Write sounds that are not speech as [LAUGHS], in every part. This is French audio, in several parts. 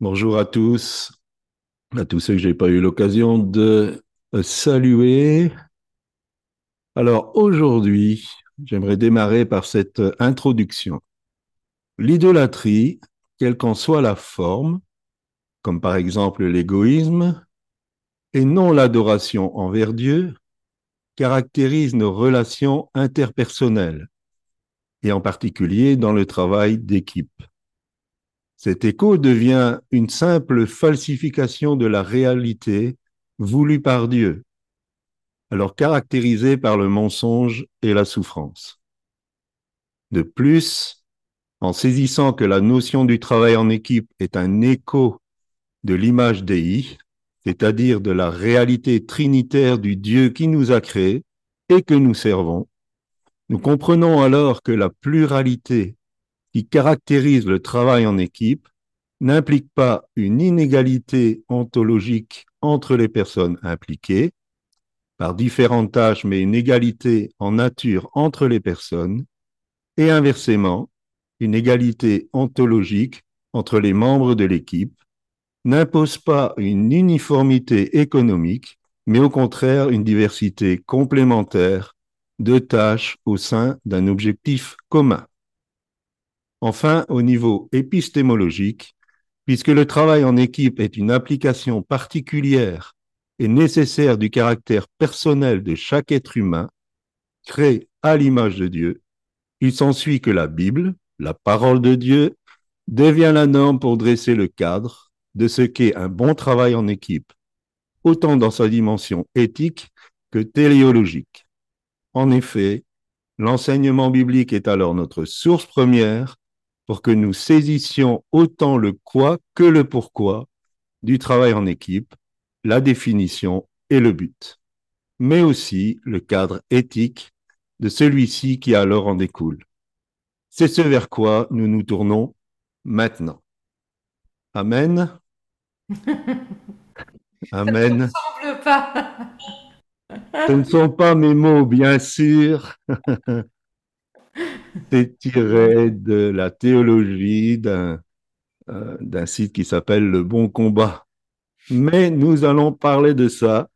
Bonjour à tous, à tous ceux que je n'ai pas eu l'occasion de saluer. Alors aujourd'hui, j'aimerais démarrer par cette introduction. L'idolâtrie, quelle qu'en soit la forme, comme par exemple l'égoïsme, et non l'adoration envers Dieu, caractérise nos relations interpersonnelles, et en particulier dans le travail d'équipe. Cet écho devient une simple falsification de la réalité voulue par Dieu, alors caractérisée par le mensonge et la souffrance. De plus, en saisissant que la notion du travail en équipe est un écho de l'image Dei, c'est-à-dire de la réalité trinitaire du Dieu qui nous a créés et que nous servons, nous comprenons alors que la pluralité qui caractérise le travail en équipe n'implique pas une inégalité ontologique entre les personnes impliquées, par différentes tâches, mais une égalité en nature entre les personnes, et inversement, une égalité ontologique entre les membres de l'équipe, n'impose pas une uniformité économique, mais au contraire une diversité complémentaire de tâches au sein d'un objectif commun. Enfin, au niveau épistémologique, puisque le travail en équipe est une application particulière et nécessaire du caractère personnel de chaque être humain, créé à l'image de Dieu, il s'ensuit que la Bible, la parole de Dieu, devient la norme pour dresser le cadre de ce qu'est un bon travail en équipe, autant dans sa dimension éthique que téléologique. En effet, l'enseignement biblique est alors notre source première pour que nous saisissions autant le quoi que le pourquoi du travail en équipe, la définition et le but, mais aussi le cadre éthique de celui-ci qui alors en découle. C'est ce vers quoi nous nous tournons maintenant. Amen. [LAUGHS] Amen. semble pas. Ce ne sont pas mes mots, bien sûr. [LAUGHS] C'est tiré de la théologie d'un euh, d'un site qui s'appelle Le Bon Combat. Mais nous allons parler de ça.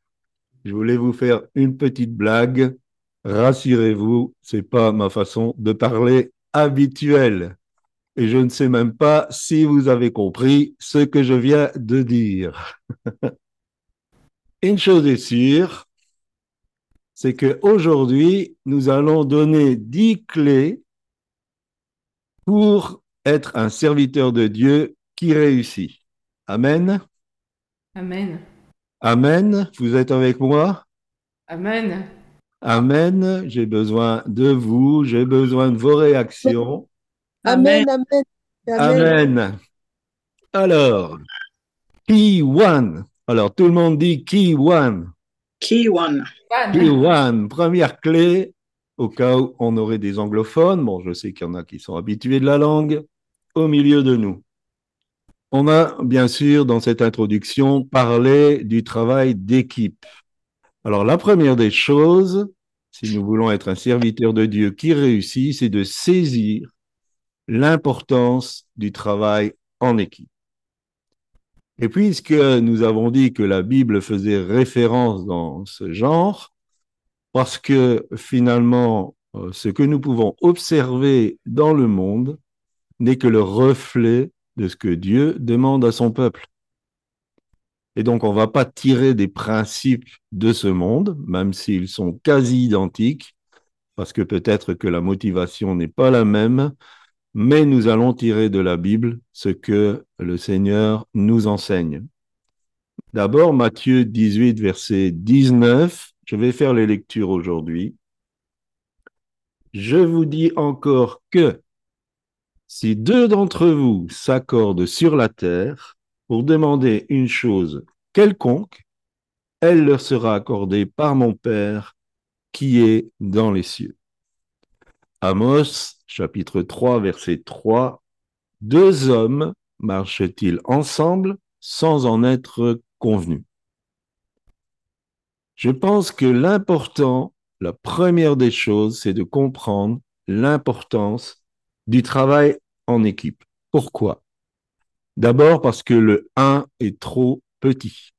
Je voulais vous faire une petite blague. Rassurez-vous, c'est pas ma façon de parler habituelle. Et je ne sais même pas si vous avez compris ce que je viens de dire. [LAUGHS] une chose est sûre, c'est qu'aujourd'hui, nous allons donner dix clés pour être un serviteur de Dieu qui réussit. Amen. Amen. Amen. Vous êtes avec moi? Amen. Amen. J'ai besoin de vous, j'ai besoin de vos réactions. Amen, amen. Amen. Alors, key one. Alors, tout le monde dit key one. Key one. Key one. Première clé, au cas où on aurait des anglophones, bon, je sais qu'il y en a qui sont habitués de la langue, au milieu de nous. On a bien sûr dans cette introduction parlé du travail d'équipe. Alors la première des choses, si nous voulons être un serviteur de Dieu qui réussit, c'est de saisir l'importance du travail en équipe. Et puisque nous avons dit que la Bible faisait référence dans ce genre, parce que finalement, euh, ce que nous pouvons observer dans le monde n'est que le reflet de ce que Dieu demande à son peuple. Et donc, on ne va pas tirer des principes de ce monde, même s'ils sont quasi identiques, parce que peut-être que la motivation n'est pas la même, mais nous allons tirer de la Bible ce que le Seigneur nous enseigne. D'abord, Matthieu 18, verset 19, je vais faire les lectures aujourd'hui. Je vous dis encore que si deux d'entre vous s'accordent sur la terre pour demander une chose quelconque, elle leur sera accordée par mon Père qui est dans les cieux. Amos, chapitre 3, verset 3. Deux hommes marchent-ils ensemble sans en être convenus? Je pense que l'important, la première des choses, c'est de comprendre l'importance du travail en équipe. Pourquoi? D'abord parce que le 1 est trop petit.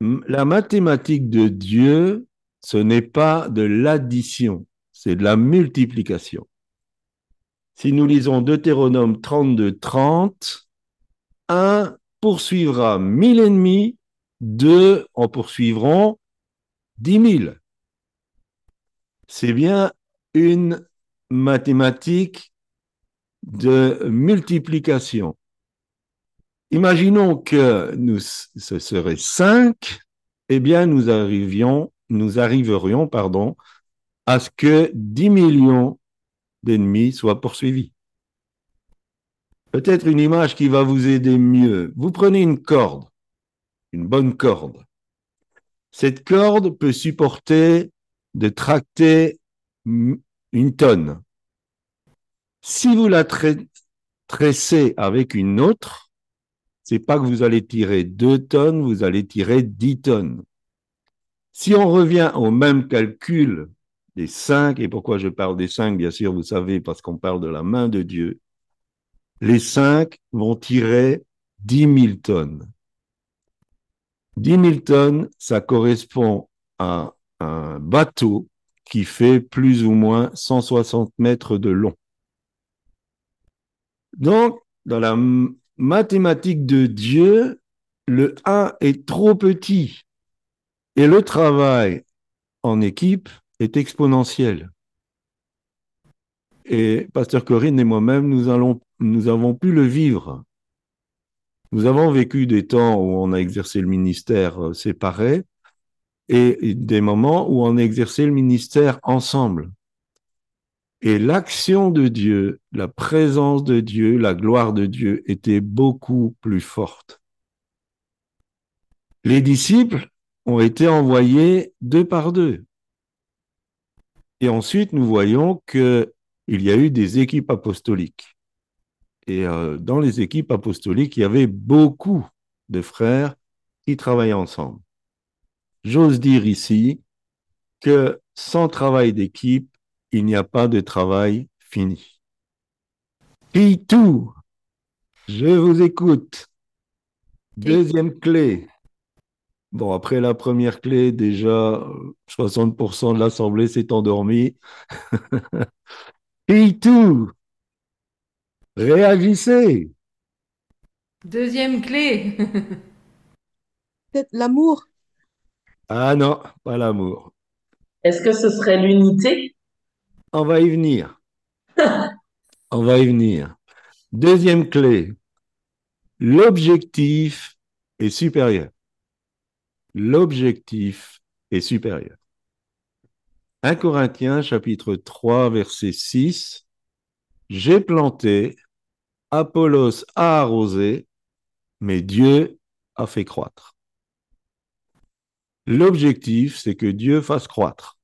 La mathématique de Dieu, ce n'est pas de l'addition, c'est de la multiplication. Si nous lisons Deutéronome 32, 30, 1 poursuivra mille ennemis, 2 en poursuivront dix mille. C'est bien une mathématique de multiplication. Imaginons que ce serait 5, eh bien nous nous arriverions, pardon, à ce que 10 millions d'ennemis soient poursuivis. Peut-être une image qui va vous aider mieux. Vous prenez une corde, une bonne corde. Cette corde peut supporter de tracter une tonne. Si vous la tressez avec une autre, c'est pas que vous allez tirer deux tonnes, vous allez tirer dix tonnes. Si on revient au même calcul des cinq, et pourquoi je parle des cinq, bien sûr, vous savez, parce qu'on parle de la main de Dieu, les cinq vont tirer dix mille tonnes. Dix mille tonnes, ça correspond à un bateau qui fait plus ou moins 160 mètres de long. Donc, dans la mathématique de Dieu, le 1 est trop petit et le travail en équipe est exponentiel. Et Pasteur Corinne et moi-même, nous avons pu le vivre. Nous avons vécu des temps où on a exercé le ministère euh, séparé et des moments où on a exercé le ministère ensemble. Et l'action de Dieu, la présence de Dieu, la gloire de Dieu était beaucoup plus forte. Les disciples ont été envoyés deux par deux. Et ensuite, nous voyons qu'il y a eu des équipes apostoliques. Et euh, dans les équipes apostoliques, il y avait beaucoup de frères qui travaillaient ensemble. J'ose dire ici que sans travail d'équipe, il n'y a pas de travail fini. Pitou, je vous écoute. Deuxième clé. Bon, après la première clé, déjà, 60% de l'Assemblée s'est endormie. [LAUGHS] Pitou, réagissez. Deuxième clé. Peut-être l'amour. Ah non, pas l'amour. Est-ce que ce serait l'unité? On va y venir. [LAUGHS] On va y venir. Deuxième clé, l'objectif est supérieur. L'objectif est supérieur. 1 Corinthiens chapitre 3 verset 6, J'ai planté, Apollos a arrosé, mais Dieu a fait croître. L'objectif, c'est que Dieu fasse croître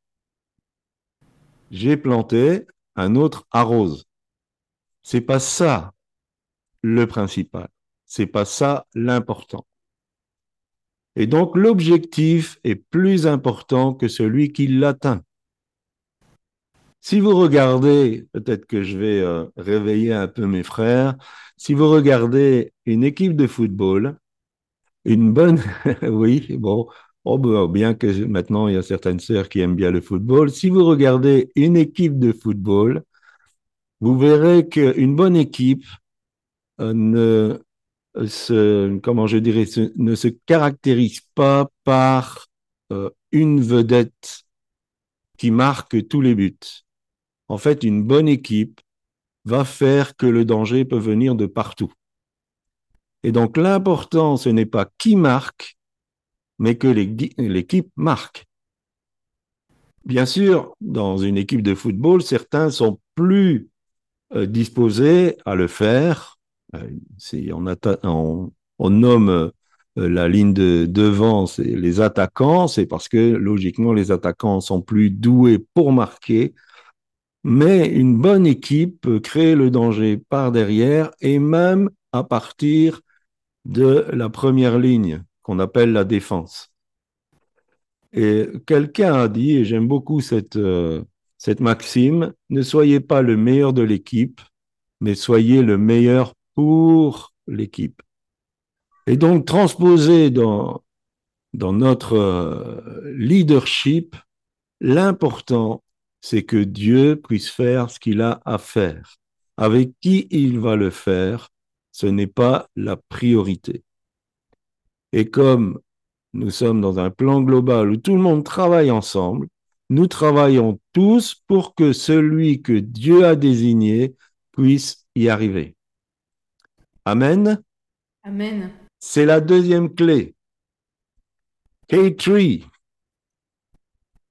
j'ai planté, un autre arrose. C'est pas ça le principal. C'est pas ça l'important. Et donc l'objectif est plus important que celui qui l'atteint. Si vous regardez, peut-être que je vais euh, réveiller un peu mes frères, si vous regardez une équipe de football, une bonne, [LAUGHS] oui, bon, Oh, ben, bien que maintenant il y a certaines sœurs qui aiment bien le football, si vous regardez une équipe de football, vous verrez qu'une bonne équipe euh, ne se, ne se caractérise pas par euh, une vedette qui marque tous les buts. En fait, une bonne équipe va faire que le danger peut venir de partout. Et donc l'important, ce n'est pas qui marque, mais que l'équipe marque. Bien sûr, dans une équipe de football, certains sont plus euh, disposés à le faire. Euh, on, nomme euh, la ligne de devant, c'est les attaquants, c'est parce que logiquement les attaquants sont plus doués pour marquer. Mais une bonne équipe peut créer le danger par derrière et même à partir de la première ligne qu'on appelle la défense. Et quelqu'un a dit, et j'aime beaucoup cette, euh, cette maxime, ne soyez pas le meilleur de l'équipe, mais soyez le meilleur pour l'équipe. Et donc, transposer dans, dans notre euh, leadership, l'important, c'est que Dieu puisse faire ce qu'il a à faire. Avec qui il va le faire, ce n'est pas la priorité. Et comme nous sommes dans un plan global où tout le monde travaille ensemble, nous travaillons tous pour que celui que Dieu a désigné puisse y arriver. Amen. Amen. C'est la deuxième clé. K3.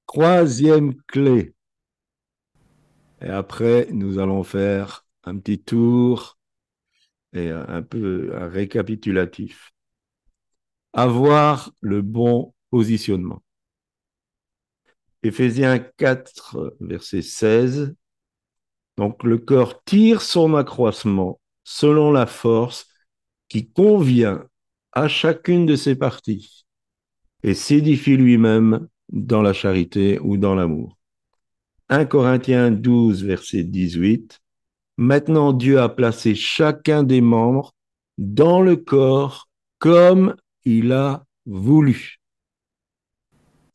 Troisième clé. Et après, nous allons faire un petit tour et un peu un récapitulatif. Avoir le bon positionnement. Éphésiens 4, verset 16. Donc le corps tire son accroissement selon la force qui convient à chacune de ses parties et s'édifie lui-même dans la charité ou dans l'amour. 1 Corinthiens 12, verset 18. Maintenant Dieu a placé chacun des membres dans le corps comme il a voulu.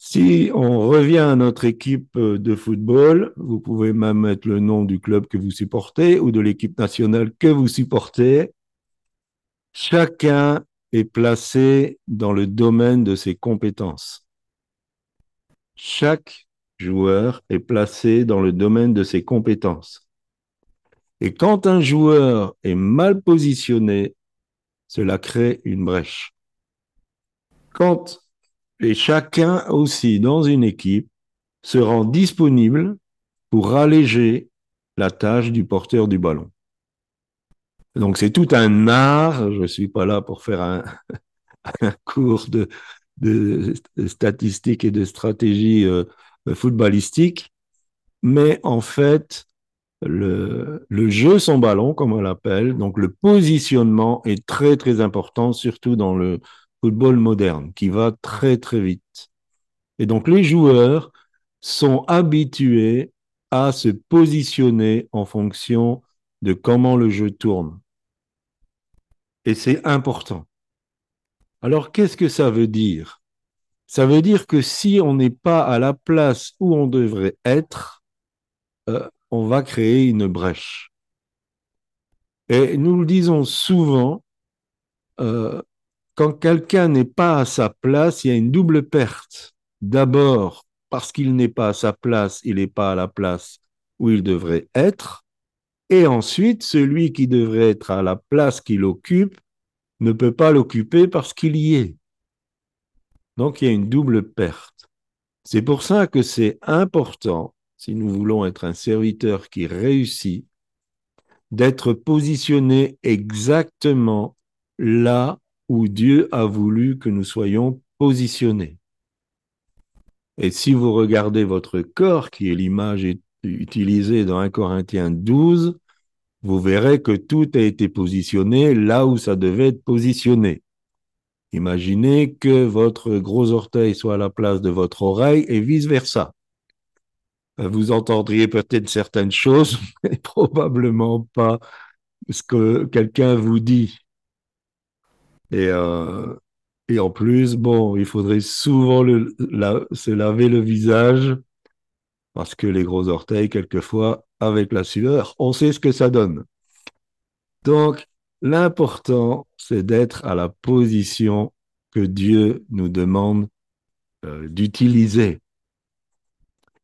Si on revient à notre équipe de football, vous pouvez même mettre le nom du club que vous supportez ou de l'équipe nationale que vous supportez. Chacun est placé dans le domaine de ses compétences. Chaque joueur est placé dans le domaine de ses compétences. Et quand un joueur est mal positionné, cela crée une brèche. Quand et chacun aussi dans une équipe se rend disponible pour alléger la tâche du porteur du ballon. Donc c'est tout un art, je ne suis pas là pour faire un, [LAUGHS] cours de, statistiques et de stratégie euh, footballistique, mais en fait, le, le jeu sans ballon, comme on l'appelle, donc le positionnement est très très important, surtout dans le, football moderne qui va très très vite. Et donc les joueurs sont habitués à se positionner en fonction de comment le jeu tourne. Et c'est important. Alors qu'est-ce que ça veut dire? Ça veut dire que si on n'est pas à la place où on devrait être, euh, on va créer une brèche. Et nous le disons souvent, euh, quand quelqu'un n'est pas à sa place, il y a une double perte. D'abord, parce qu'il n'est pas à sa place, il n'est pas à la place où il devrait être. Et ensuite, celui qui devrait être à la place qu'il occupe ne peut pas l'occuper parce qu'il y est. Donc il y a une double perte. C'est pour ça que c'est important, si nous voulons être un serviteur qui réussit, d'être positionné exactement là où Dieu a voulu que nous soyons positionnés. Et si vous regardez votre corps, qui est l'image utilisée dans 1 Corinthiens 12, vous verrez que tout a été positionné là où ça devait être positionné. Imaginez que votre gros orteil soit à la place de votre oreille et vice-versa. Vous entendriez peut-être certaines choses, [LAUGHS] mais probablement pas ce que quelqu'un vous dit. Et, euh, et en plus, bon, il faudrait souvent se laver le visage parce que les gros orteils, quelquefois, avec la sueur, on sait ce que ça donne. Donc, l'important, c'est d'être à la position que Dieu nous demande euh, d'utiliser.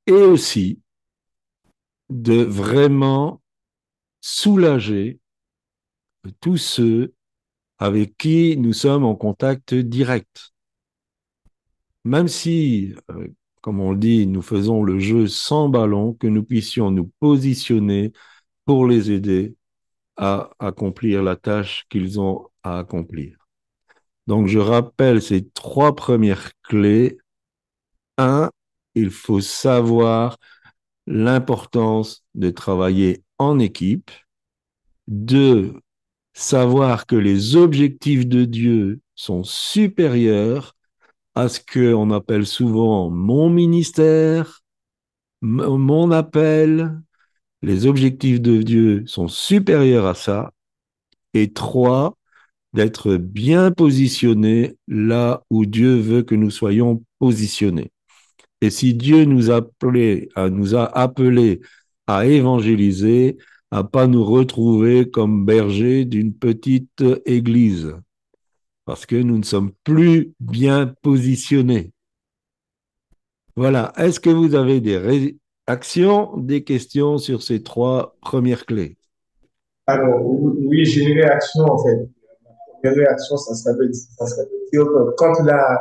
Et aussi de vraiment soulager tous ceux avec qui nous sommes en contact direct. Même si, euh, comme on le dit, nous faisons le jeu sans ballon, que nous puissions nous positionner pour les aider à accomplir la tâche qu'ils ont à accomplir. Donc, je rappelle ces trois premières clés. Un, il faut savoir l'importance de travailler en équipe. Deux, savoir que les objectifs de Dieu sont supérieurs à ce qu'on appelle souvent mon ministère, mon appel. Les objectifs de Dieu sont supérieurs à ça. Et trois, d'être bien positionnés là où Dieu veut que nous soyons positionnés. Et si Dieu nous, appelé, nous a appelés à évangéliser, à pas nous retrouver comme bergers d'une petite église, parce que nous ne sommes plus bien positionnés. Voilà. Est-ce que vous avez des réactions, des questions sur ces trois premières clés? Alors, oui, j'ai une réaction en fait. La première réaction, ça serait de, dire quand la,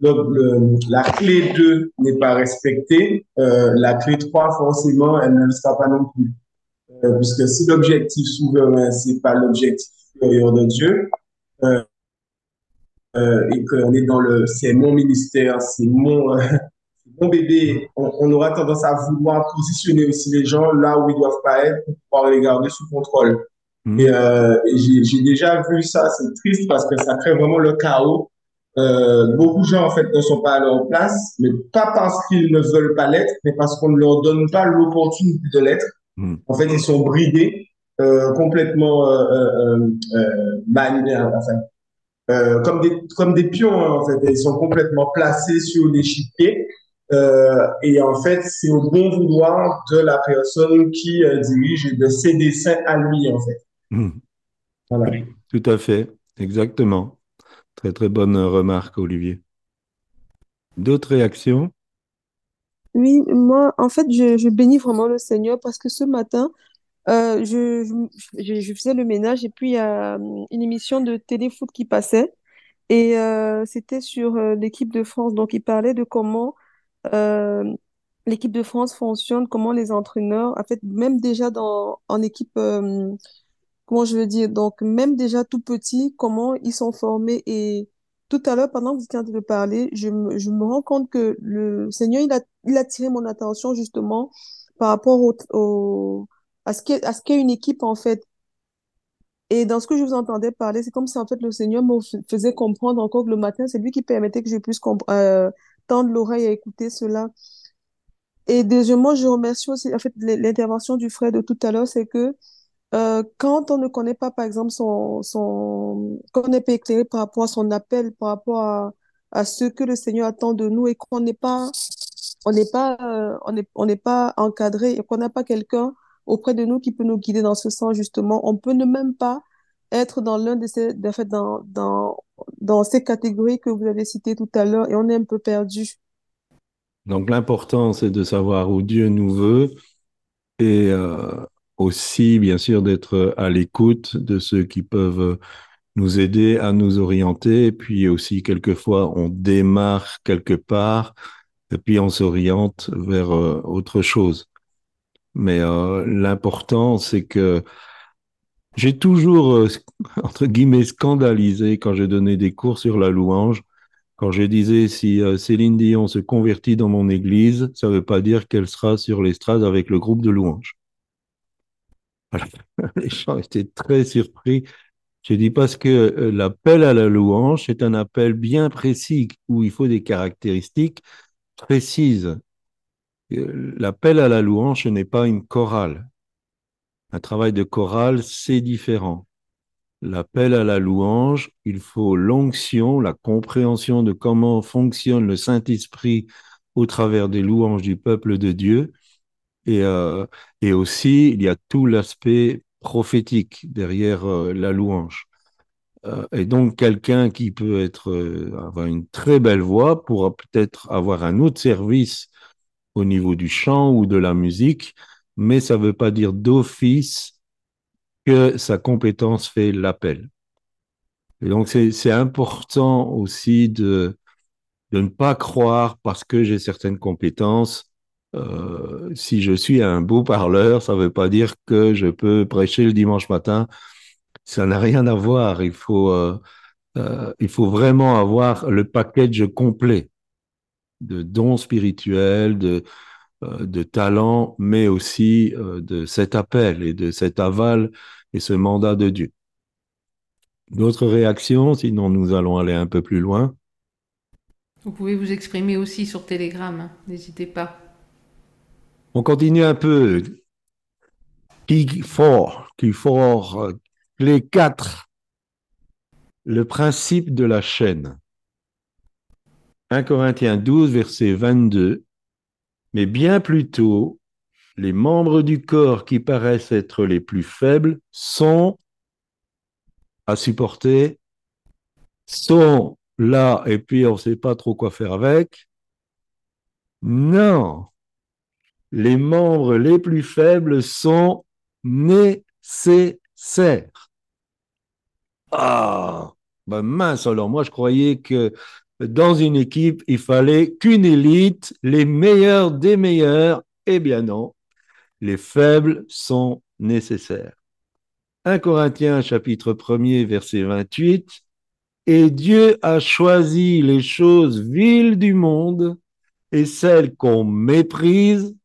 la clé 2 n'est pas respectée, euh, la clé 3, forcément, elle ne le sera pas non plus. Euh, puisque si l'objectif souverain, c'est pas l'objectif supérieur de Dieu, euh, euh et qu'on est dans le, c'est mon ministère, c'est mon, mon bébé, on, on, aura tendance à vouloir positionner aussi les gens là où ils doivent pas être pour pouvoir les garder sous contrôle. Mmh. Et, euh, et j'ai déjà vu ça, c'est triste parce que ça crée vraiment le chaos. Euh, beaucoup de gens en fait ne sont pas à leur place, mais pas parce qu'ils ne veulent pas l'être, mais parce qu'on ne leur donne pas l'opportunité de l'être. Mmh. En fait, ils sont bridés, euh, complètement euh, euh, euh manipulés, enfin, euh, comme des comme des pions hein, en fait. Ils sont complètement placés sur l'échiquier euh, et en fait, c'est au bon vouloir de la personne qui euh, dirige et de ses dessins à lui, en fait. Mmh. Voilà. Tout à fait, exactement. Très, très bonne remarque, Olivier. D'autres réactions? Oui, moi, en fait, je, bénis vraiment le Seigneur parce que ce matin, euh, je, faisais le ménage et puis il y a une émission de téléfoot qui passait et euh, c'était sur euh, l'équipe de France. Donc, il parlait de comment l'équipe de France fonctionne, comment les entraîneurs, en fait, même déjà dans, en équipe, comment je veux dire, donc même déjà tout petit, comment ils sont formés. Et tout à l'heure, pendant que vous étiez en train de parler, je me, je me rends compte que le Seigneur, il a, il a tiré mon attention justement par rapport au, au à ce qu'est, une équipe, en fait. Et dans ce que je vous entendais parler, c'est comme si en fait le Seigneur me faisait comprendre encore que le matin, c'est lui qui permettait que je puisse euh, tendre l'oreille à écouter cela. Et deuxièmement, je remercie aussi en fait l'intervention du frère de tout à l'heure, c'est que euh, quand on ne connaît pas, par exemple, son, son, quand on n'est pas éclairé par rapport à son appel, par rapport à, à ce que le Seigneur attend de nous et qu'on n'est pas, on n'est pas, euh, on n'est, on n'est pas encadré et qu'on n'a pas quelqu'un auprès de nous qui peut nous guider dans ce sens, justement, on peut ne même pas être dans l'un de ces, en fait, dans, dans, dans ces catégories que vous avez citées tout à l'heure et on est un peu perdu. Donc l'important, c'est de savoir où Dieu nous veut et euh, aussi, bien sûr, d'être à l'écoute de ceux qui peuvent nous aider à nous orienter. Puis aussi, quelquefois, on démarre quelque part et puis on s'oriente vers euh, autre chose. Mais euh, l'important, c'est que j'ai toujours, euh, [LAUGHS] entre guillemets, scandalisé quand j'ai donné des cours sur la louange. Quand je disais si Céline Dion se convertit dans mon église, ça ne veut pas dire qu'elle sera sur l'estrade avec le groupe de louange. Voilà. [LAUGHS] Les gens étaient très surpris. Je dis parce que euh, l'appel à la louange, c'est un appel bien précis où il faut des caractéristiques précises. L'appel à la louange, n'est pas une chorale. Un travail de chorale, c'est différent. L'appel à la louange, il faut l'onction, la compréhension de comment fonctionne le Saint-Esprit au travers des louanges du peuple de Dieu. Et, euh, et aussi, il y a tout l'aspect prophétique derrière euh, la louange. Euh, et donc, quelqu'un qui peut avoir une très belle voix pourra peut-être avoir un autre service au niveau du chant ou de la musique, mais ça ne veut pas dire d'office que sa compétence fait l'appel. Et donc, c'est important aussi de ne pas croire parce que j'ai certaines compétences. Euh, si je suis un beau parleur, ça ne veut pas dire que je peux prêcher le dimanche matin. Ça n'a rien à voir. Il faut, euh, euh, il faut vraiment avoir le package complet de dons spirituels, de, euh, de talent, mais aussi de cet appel et de cet aval et ce mandat de Dieu. D'autres réactions, sinon nous allons aller un peu plus loin. Vous pouvez vous exprimer aussi sur Telegram, hein, n'hésitez pas. On continue un peu. Qui fort, qui fort, Clé 4. Le principe de la chaîne. 1 Corinthiens 12, verset 22. Mais bien plus tôt, les membres du corps qui paraissent être les plus faibles sont à supporter, sont là et puis on ne sait pas trop quoi faire avec. Non, les membres les plus faibles sont nécessaires. Ah, ben mince, alors moi je croyais que dans une équipe, il fallait qu'une élite, les meilleurs des meilleurs. Eh bien non, les faibles sont nécessaires. 1 Corinthiens chapitre 1er verset 28. Et Dieu a choisi les choses viles du monde et celles qu'on méprise,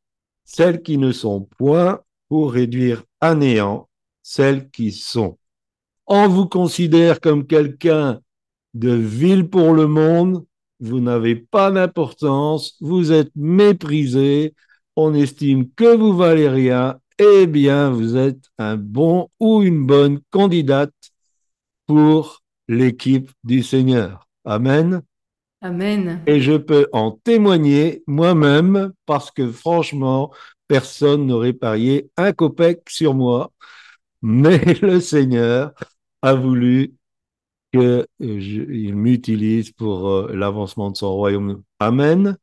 celles qui ne sont point, pour réduire à néant celles qui sont. On vous considère comme quelqu'un de vil pour le monde, vous n'avez pas d'importance, vous êtes méprisé, on estime que vous valez rien, eh bien, vous êtes un bon ou une bonne candidate pour l'équipe du Seigneur. Amen. Amen. Et je peux en témoigner moi-même parce que franchement, personne n'aurait parié un copec sur moi, mais [LAUGHS] le Seigneur a voulu qu'il m'utilise pour euh, l'avancement de son royaume. Amen.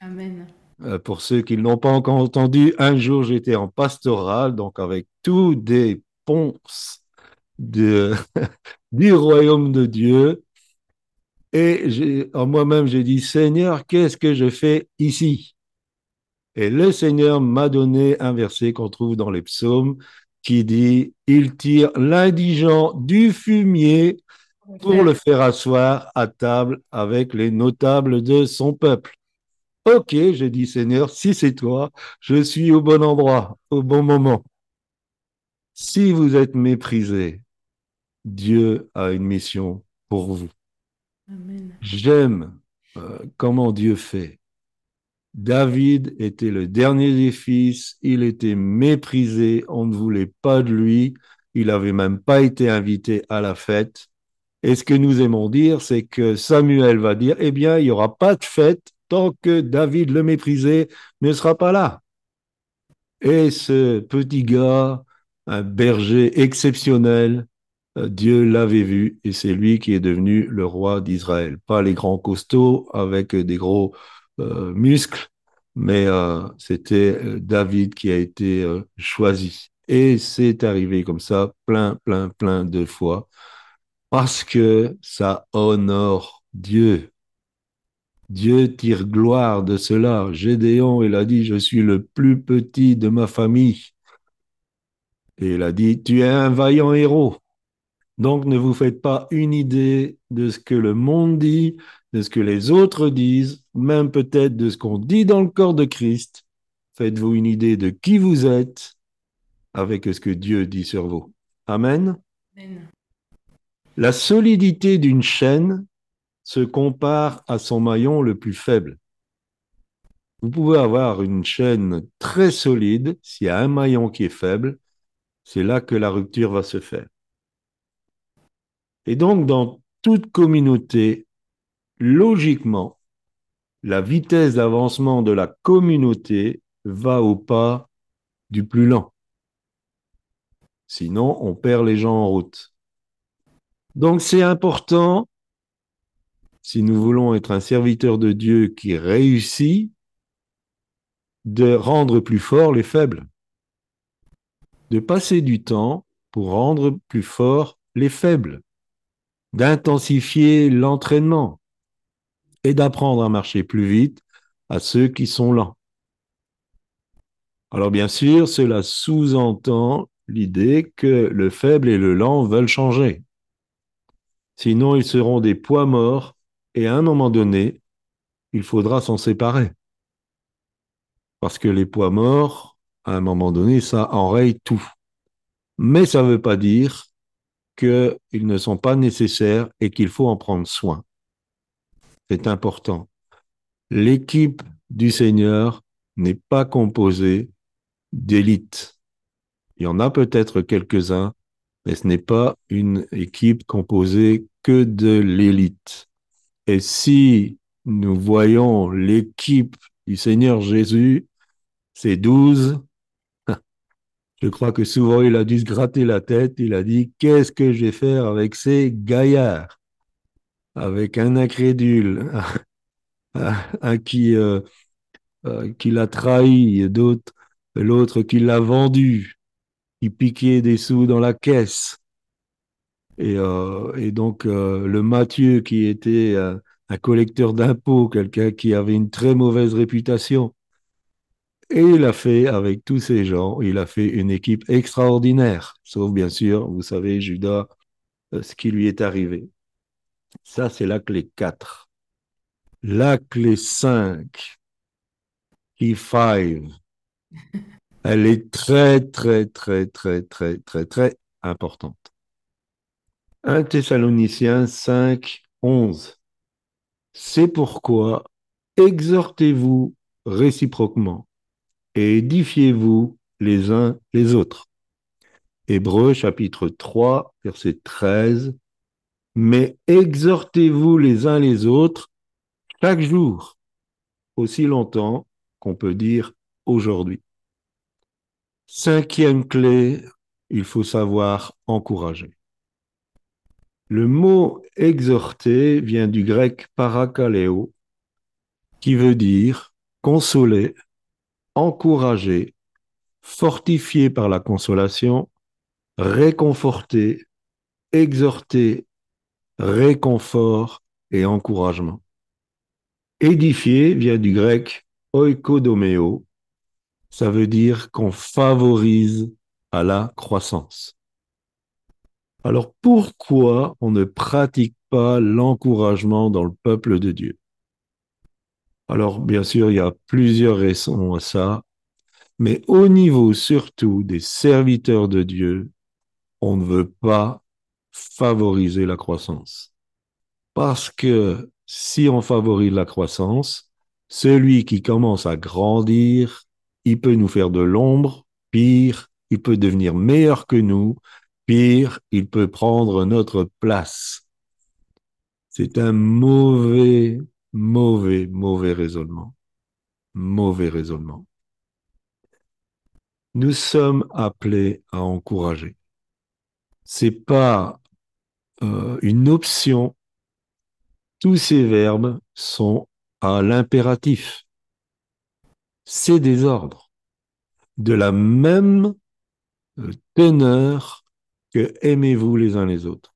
Amen. Euh, pour ceux qui ne l'ont pas encore entendu, un jour j'étais en pastoral, donc avec tous des ponces de, [LAUGHS] du royaume de Dieu. Et en moi-même, j'ai dit, Seigneur, qu'est-ce que je fais ici? Et le Seigneur m'a donné un verset qu'on trouve dans les psaumes qui dit, il tire l'indigent du fumier pour le faire asseoir à table avec les notables de son peuple. Ok, j'ai dit Seigneur, si c'est toi, je suis au bon endroit, au bon moment. Si vous êtes méprisé, Dieu a une mission pour vous. J'aime euh, comment Dieu fait. David était le dernier des fils, il était méprisé, on ne voulait pas de lui, il n'avait même pas été invité à la fête. Et ce que nous aimons dire, c'est que Samuel va dire, eh bien, il n'y aura pas de fête tant que David le méprisé ne sera pas là. Et ce petit gars, un berger exceptionnel, Dieu l'avait vu et c'est lui qui est devenu le roi d'Israël. Pas les grands costauds avec des gros euh, muscles, mais euh, c'était David qui a été choisi. Et c'est arrivé comme ça plein, plein, plein de fois parce que ça honore Dieu. Dieu tire gloire de cela. Gédéon, il a dit, je suis le plus petit de ma famille. Et il a dit, tu es un vaillant héros. Donc ne vous faites pas une idée de ce que le monde dit, de ce que les autres disent, même peut-être de ce qu'on dit dans le corps de Christ. Faites-vous une idée de qui vous êtes avec ce que Dieu dit sur vous. Amen. Amen. La solidité d'une chaîne se compare à son maillon le plus faible. Vous pouvez avoir une chaîne très solide, s'il y a un maillon qui est faible, c'est là que la rupture va se faire. Et donc, dans toute communauté, logiquement, la vitesse d'avancement de la communauté va au pas du plus lent. Sinon, on perd les gens en route. Donc c'est important, si nous voulons être un serviteur de Dieu qui réussit, de rendre plus forts les faibles, de passer du temps pour rendre plus forts les faibles, d'intensifier l'entraînement et d'apprendre à marcher plus vite à ceux qui sont lents. Alors bien sûr, cela sous-entend l'idée que le faible et le lent veulent changer. Sinon, ils seront des poids morts et à un moment donné, il faudra s'en séparer. Parce que les poids morts, à un moment donné, ça enraye tout. Mais ça ne veut pas dire qu'ils ne sont pas nécessaires et qu'il faut en prendre soin. C'est important. L'équipe du Seigneur n'est pas composée d'élites. Il y en a peut-être quelques-uns, mais ce n'est pas une équipe composée que de l'élite. Et si nous voyons l'équipe du Seigneur Jésus, c'est douze. Je crois que souvent il a dû se gratter la tête. Il a dit Qu'est-ce que je vais faire avec ces gaillards? Avec un incrédule, [LAUGHS] un qui, euh, euh, qui l'a trahi, l'autre qui l'a vendu, qui piquait des sous dans la caisse. Et, euh, donc, le Mathieu qui était un collecteur d'impôts, quelqu'un qui avait une très mauvaise réputation. Et il a fait, avec tous ces gens, il a fait une équipe extraordinaire. Sauf, bien sûr, vous savez, Judas, euh, ce qui lui est arrivé. Ça, c'est la clé 4. La clé 5, key 5, [LAUGHS] elle est très, très, très, très, très, très, très importante. 1 Thessaloniciens 5, 11. C'est pourquoi exhortez-vous réciproquement édifiez-vous les uns les autres. Hébreux chapitre 3, verset 13. Mais exhortez-vous les uns les autres chaque jour, aussi longtemps qu'on peut dire aujourd'hui. Cinquième clé, il faut savoir encourager. Le mot exhorter vient du grec parakaleo, qui veut dire consoler, encourager, fortifier par la consolation, réconforter, exhorter, réconfort et encouragement. Édifier vient du grec oikodomeo, ça veut dire qu'on favorise à la croissance. Alors pourquoi on ne pratique pas l'encouragement dans le peuple de Dieu? Alors bien sûr, il y a plusieurs raisons à ça, mais au niveau surtout des serviteurs de Dieu, on ne veut pas favoriser la croissance. Parce que si on favorise la croissance, celui qui commence à grandir, il peut nous faire de l'ombre, pire, il peut devenir meilleur que nous, pire, il peut prendre notre place. C'est un mauvais, mauvais, mauvais raisonnement. Mauvais raisonnement. Nous sommes appelés à encourager. C'est pas euh, une option. Tous ces verbes sont à l'impératif. C'est des ordres. De la même euh, teneur que aimez-vous les uns les autres.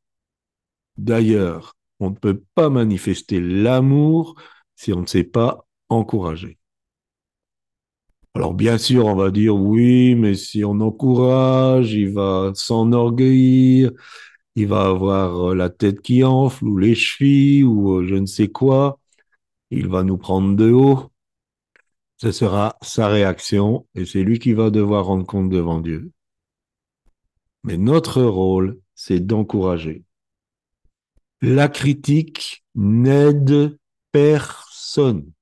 D'ailleurs, on ne peut pas manifester l'amour si on ne sait pas encourager. Alors bien sûr, on va dire oui, mais si on encourage, il va s'enorgueillir, il va avoir la tête qui enfle ou les chevilles ou je ne sais quoi, il va nous prendre de haut. Ce sera sa réaction et c'est lui qui va devoir rendre compte devant Dieu. Mais notre rôle, c'est d'encourager. La critique n'aide personne.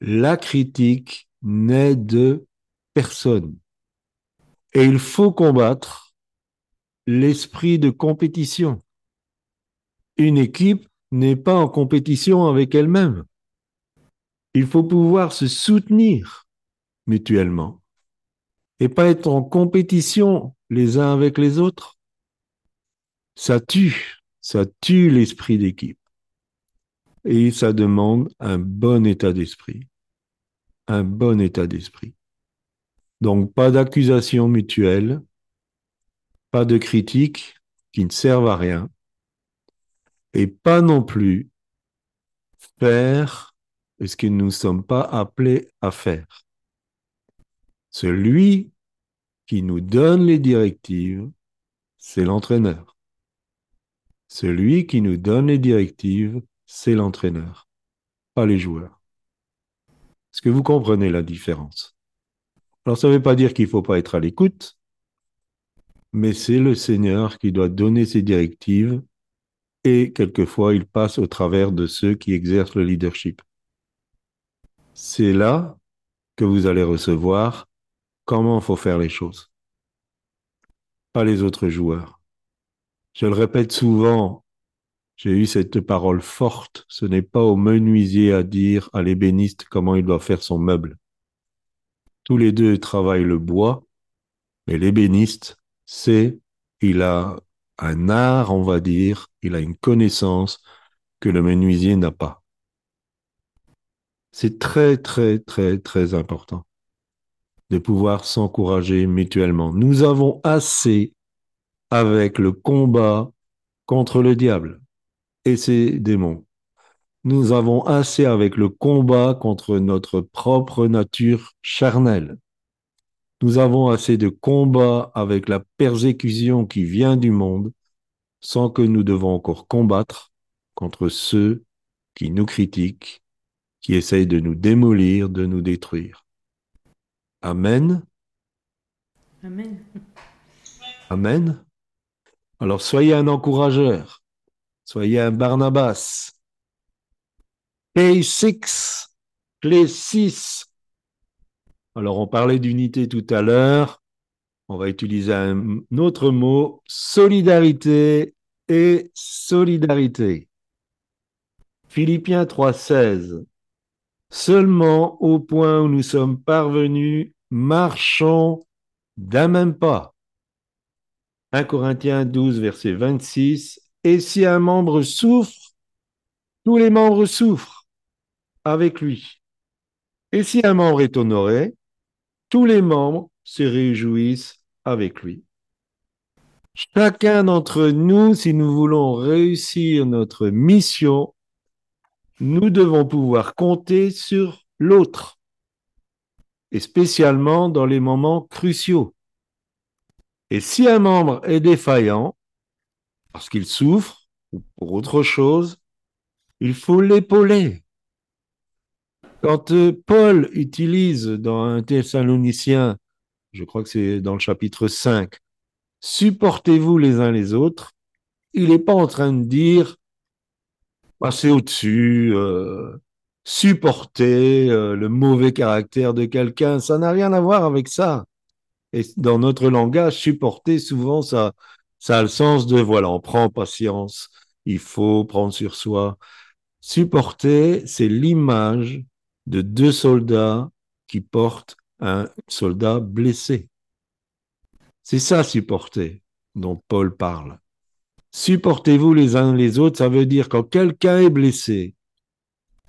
La critique n'aide personne. Et il faut combattre l'esprit de compétition. Une équipe n'est pas en compétition avec elle-même. Il faut pouvoir se soutenir mutuellement et pas être en compétition les uns avec les autres. Ça tue, ça tue l'esprit d'équipe. Et ça demande un bon état d'esprit. Un bon état d'esprit. Donc pas d'accusation mutuelle, pas de critiques qui ne servent à rien, et pas non plus faire ce que nous ne sommes pas appelés à faire. Celui qui nous donne les directives, c'est l'entraîneur. Celui qui nous donne les directives, c'est l'entraîneur, pas les joueurs. Est-ce que vous comprenez la différence? Alors ça ne veut pas dire qu'il ne faut pas être à l'écoute, mais c'est le Seigneur qui doit donner ses directives et quelquefois il passe au travers de ceux qui exercent le leadership. C'est là que vous allez recevoir comment il faut faire les choses. pas les autres joueurs. Je le répète souvent, j'ai eu cette parole forte, ce n'est pas au menuisier à dire à l'ébéniste comment il doit faire son meuble. Tous les deux travaillent le bois, mais l'ébéniste, c'est, il a un art, on va dire, il a une connaissance que le menuisier n'a pas. C'est très, très, très, très important de pouvoir s'encourager mutuellement. Nous avons assez avec le combat contre le diable et ses démons. Nous avons assez avec le combat contre notre propre nature charnelle. Nous avons assez de combat avec la persécution qui vient du monde sans que nous devons encore combattre contre ceux qui nous critiquent, qui essayent de nous démolir, de nous détruire. Amen. Amen. Amen. Alors soyez un encourageur, soyez un Barnabas. P6, clé 6. Alors on parlait d'unité tout à l'heure, on va utiliser un autre mot, solidarité et solidarité. Philippiens 3.16. Seulement au point où nous sommes parvenus, marchons d'un même pas. 1 Corinthiens 12, verset 26. Et si un membre souffre, tous les membres souffrent avec lui. Et si un membre est honoré, tous les membres se réjouissent avec lui. Chacun d'entre nous, si nous voulons réussir notre mission, nous devons pouvoir compter sur l'autre, et spécialement dans les moments cruciaux. Et si un membre est défaillant, parce qu'il souffre ou pour autre chose, il faut l'épauler. Quand euh, Paul utilise dans un Thessalonicien, je crois que c'est dans le chapitre 5, supportez-vous les uns les autres, il n'est pas en train de dire passer au-dessus, euh, supporter euh, le mauvais caractère de quelqu'un. Ça n'a rien à voir avec ça. Et dans notre langage, supporter, souvent, ça, a le sens de, voilà, on prend patience, il faut prendre sur soi. Supporter, c'est l'image de deux soldats qui portent un soldat blessé. C'est ça, supporter, dont Paul parle. Supportez-vous les uns les autres, ça veut dire quand quelqu'un est blessé,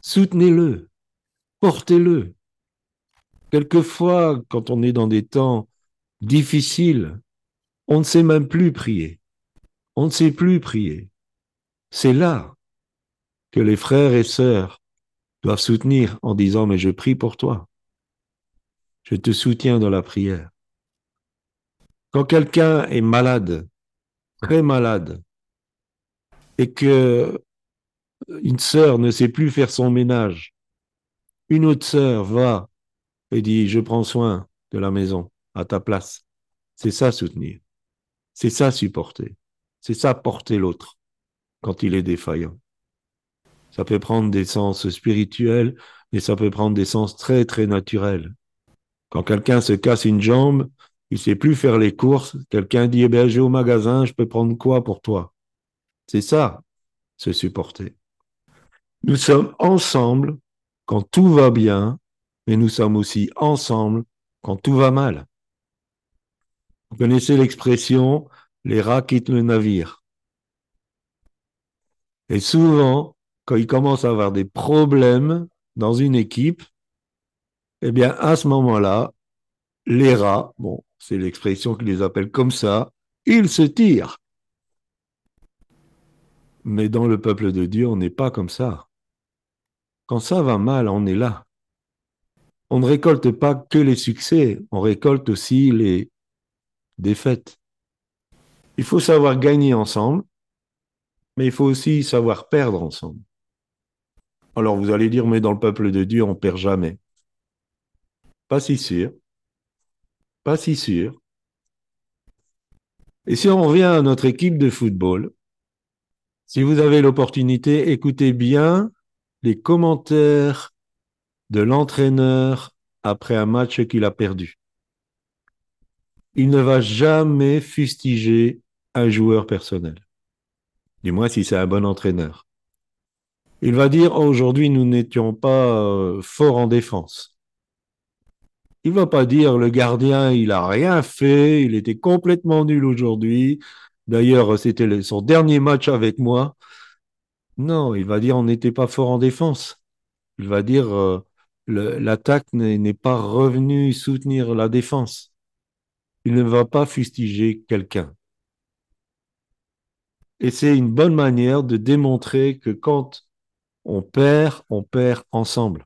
soutenez-le, portez-le. Quelquefois, quand on est dans des temps difficiles, on ne sait même plus prier. On ne sait plus prier. C'est là que les frères et sœurs doivent soutenir en disant, mais je prie pour toi. Je te soutiens dans la prière. Quand quelqu'un est malade, très malade, et que une sœur ne sait plus faire son ménage, une autre sœur va et dit je prends soin de la maison à ta place. C'est ça soutenir. C'est ça supporter. C'est ça porter l'autre quand il est défaillant. Ça peut prendre des sens spirituels, mais ça peut prendre des sens très très naturels. Quand quelqu'un se casse une jambe, il sait plus faire les courses. Quelqu'un dit, eh ben, j'ai au magasin, je peux prendre quoi pour toi? C'est ça, se supporter. Nous sommes ensemble quand tout va bien, mais nous sommes aussi ensemble quand tout va mal. Vous connaissez l'expression les rats quittent le navire. Et souvent, quand il commence à avoir des problèmes dans une équipe, eh bien, à ce moment-là, les rats, bon, c'est l'expression qui les appelle comme ça, ils se tirent. Mais dans le peuple de Dieu, on n'est pas comme ça. Quand ça va mal, on est là. On ne récolte pas que les succès, on récolte aussi les défaites. Il faut savoir gagner ensemble, mais il faut aussi savoir perdre ensemble. Alors vous allez dire, mais dans le peuple de Dieu, on perd jamais. Pas si sûr. Pas si sûr. Et si on revient à notre équipe de football, si vous avez l'opportunité, écoutez bien les commentaires de l'entraîneur après un match qu'il a perdu. Il ne va jamais fustiger un joueur personnel. Du moins si c'est un bon entraîneur. Il va dire oh, aujourd'hui nous n'étions pas euh, forts en défense. Il va pas dire le gardien il a rien fait, il était complètement nul aujourd'hui. D'ailleurs c'était son dernier match avec moi. Non, il va dire on n'était pas fort en défense. Il va dire euh, l'attaque n'est pas revenue soutenir la défense. Il ne va pas fustiger quelqu'un. Et c'est une bonne manière de démontrer que quand on perd, on perd ensemble.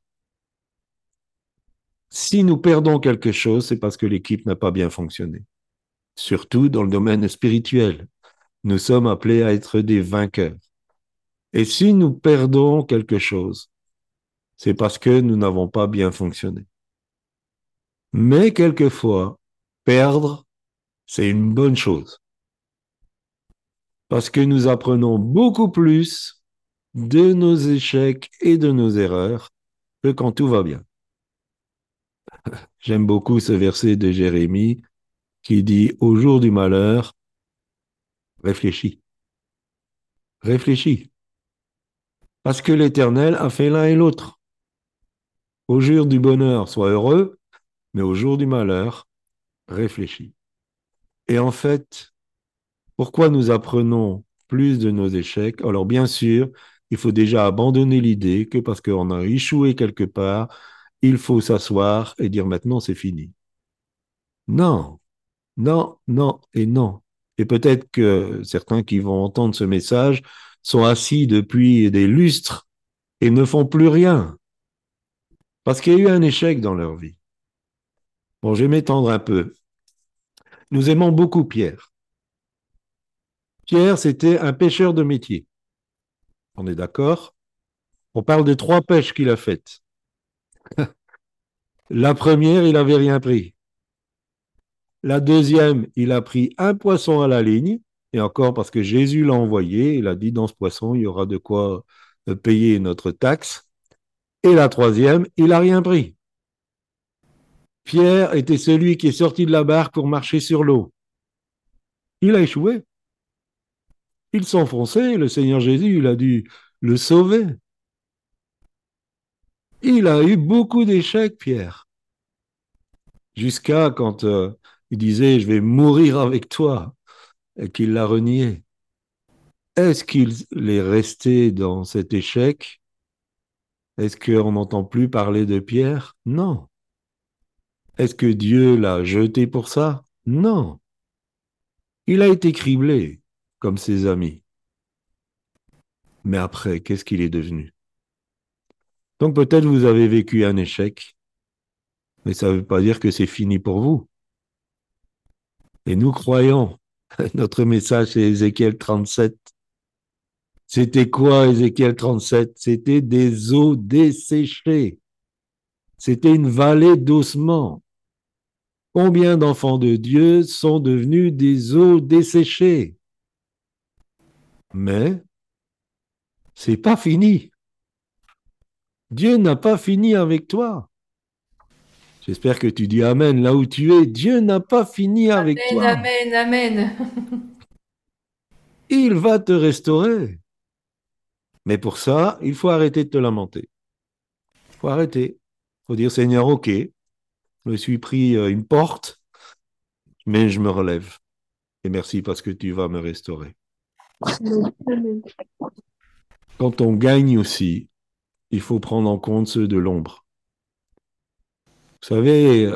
Si nous perdons quelque chose, c'est parce que l'équipe n'a pas bien fonctionné. Surtout dans le domaine spirituel. Nous sommes appelés à être des vainqueurs. Et si nous perdons quelque chose, c'est parce que nous n'avons pas bien fonctionné. Mais quelquefois, perdre, c'est une bonne chose. Parce que nous apprenons beaucoup plus de nos échecs et de nos erreurs que quand tout va bien. [LAUGHS] J'aime beaucoup ce verset de Jérémie qui dit Au jour du malheur, réfléchis. Réfléchis. Parce que l'Éternel a fait l'un et l'autre. Au jour du bonheur, sois heureux, mais au jour du malheur, réfléchis. Et en fait, pourquoi nous apprenons plus de nos échecs? Alors bien sûr, il faut déjà abandonner l'idée que parce qu'on a échoué quelque part, il faut s'asseoir et dire maintenant c'est fini. Non, non, non et non. Et peut-être que certains qui vont entendre ce message sont assis depuis des lustres et ne font plus rien. Parce qu'il y a eu un échec dans leur vie. Bon, je vais m'étendre un peu. Nous aimons beaucoup Pierre. Pierre, c'était un pêcheur de métier. On est d'accord? On parle de trois pêches qu'il a faites. [LAUGHS] La première, il n'avait rien pris. La deuxième, il a pris un poisson à la ligne, et encore parce que Jésus l'a envoyé, il a dit dans ce poisson, il y aura de quoi euh, payer notre taxe. Et la troisième, il n'a rien pris. Pierre était celui qui est sorti de la barque pour marcher sur l'eau. Il a échoué. Il s'enfonçait, le Seigneur Jésus, il a dû le sauver. Il a eu beaucoup d'échecs, Pierre. Jusqu'à quand euh, il disait, je vais mourir avec toi et qu'il l'a renié. Est-ce qu'il est resté dans cet échec? Est-ce qu'on n'entend plus parler de Pierre? Non. Est-ce que Dieu l'a jeté pour ça? Non. Il a été criblé comme ses amis. Mais après, qu'est-ce qu'il est devenu? Donc peut-être vous avez vécu un échec, mais ça ne veut pas dire que c'est fini pour vous. Et nous croyons [LAUGHS] Notre message, c'est Ézéchiel 37. C'était quoi Ézéchiel 37 C'était des eaux desséchées. C'était une vallée d'ossements. Combien d'enfants de Dieu sont devenus des eaux desséchées? Mais c'est pas fini. Dieu n'a pas fini avec toi. J'espère que tu dis Amen là où tu es. Dieu n'a pas fini avec toi. Amen, Amen. [LAUGHS] Il va te restaurer. Mais pour ça, il faut arrêter de te lamenter. Il faut arrêter. Il faut dire Seigneur, ok, je me suis pris euh, une porte, mais je me relève. Et merci parce que tu vas me restaurer. Quand on gagne aussi, il faut prendre en compte ceux de l'ombre. Vous savez,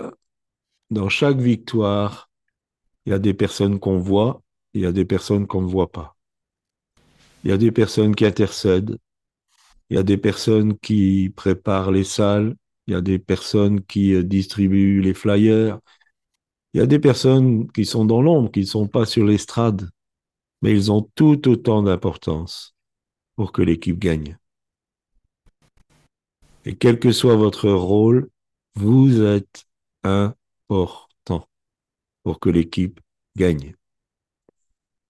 dans chaque victoire, il y a des personnes qu'on voit, il y a des personnes qu'on ne voit pas. Il y a des personnes qui intercèdent, il y a des personnes qui préparent les salles, il y a des personnes qui euh, distribuent les flyers, il y a des personnes qui sont dans l'ombre, qui ne sont pas sur l'estrade, mais ils ont tout autant d'importance pour que l'équipe gagne. Et quel que soit votre rôle, vous êtes important pour que l'équipe gagne.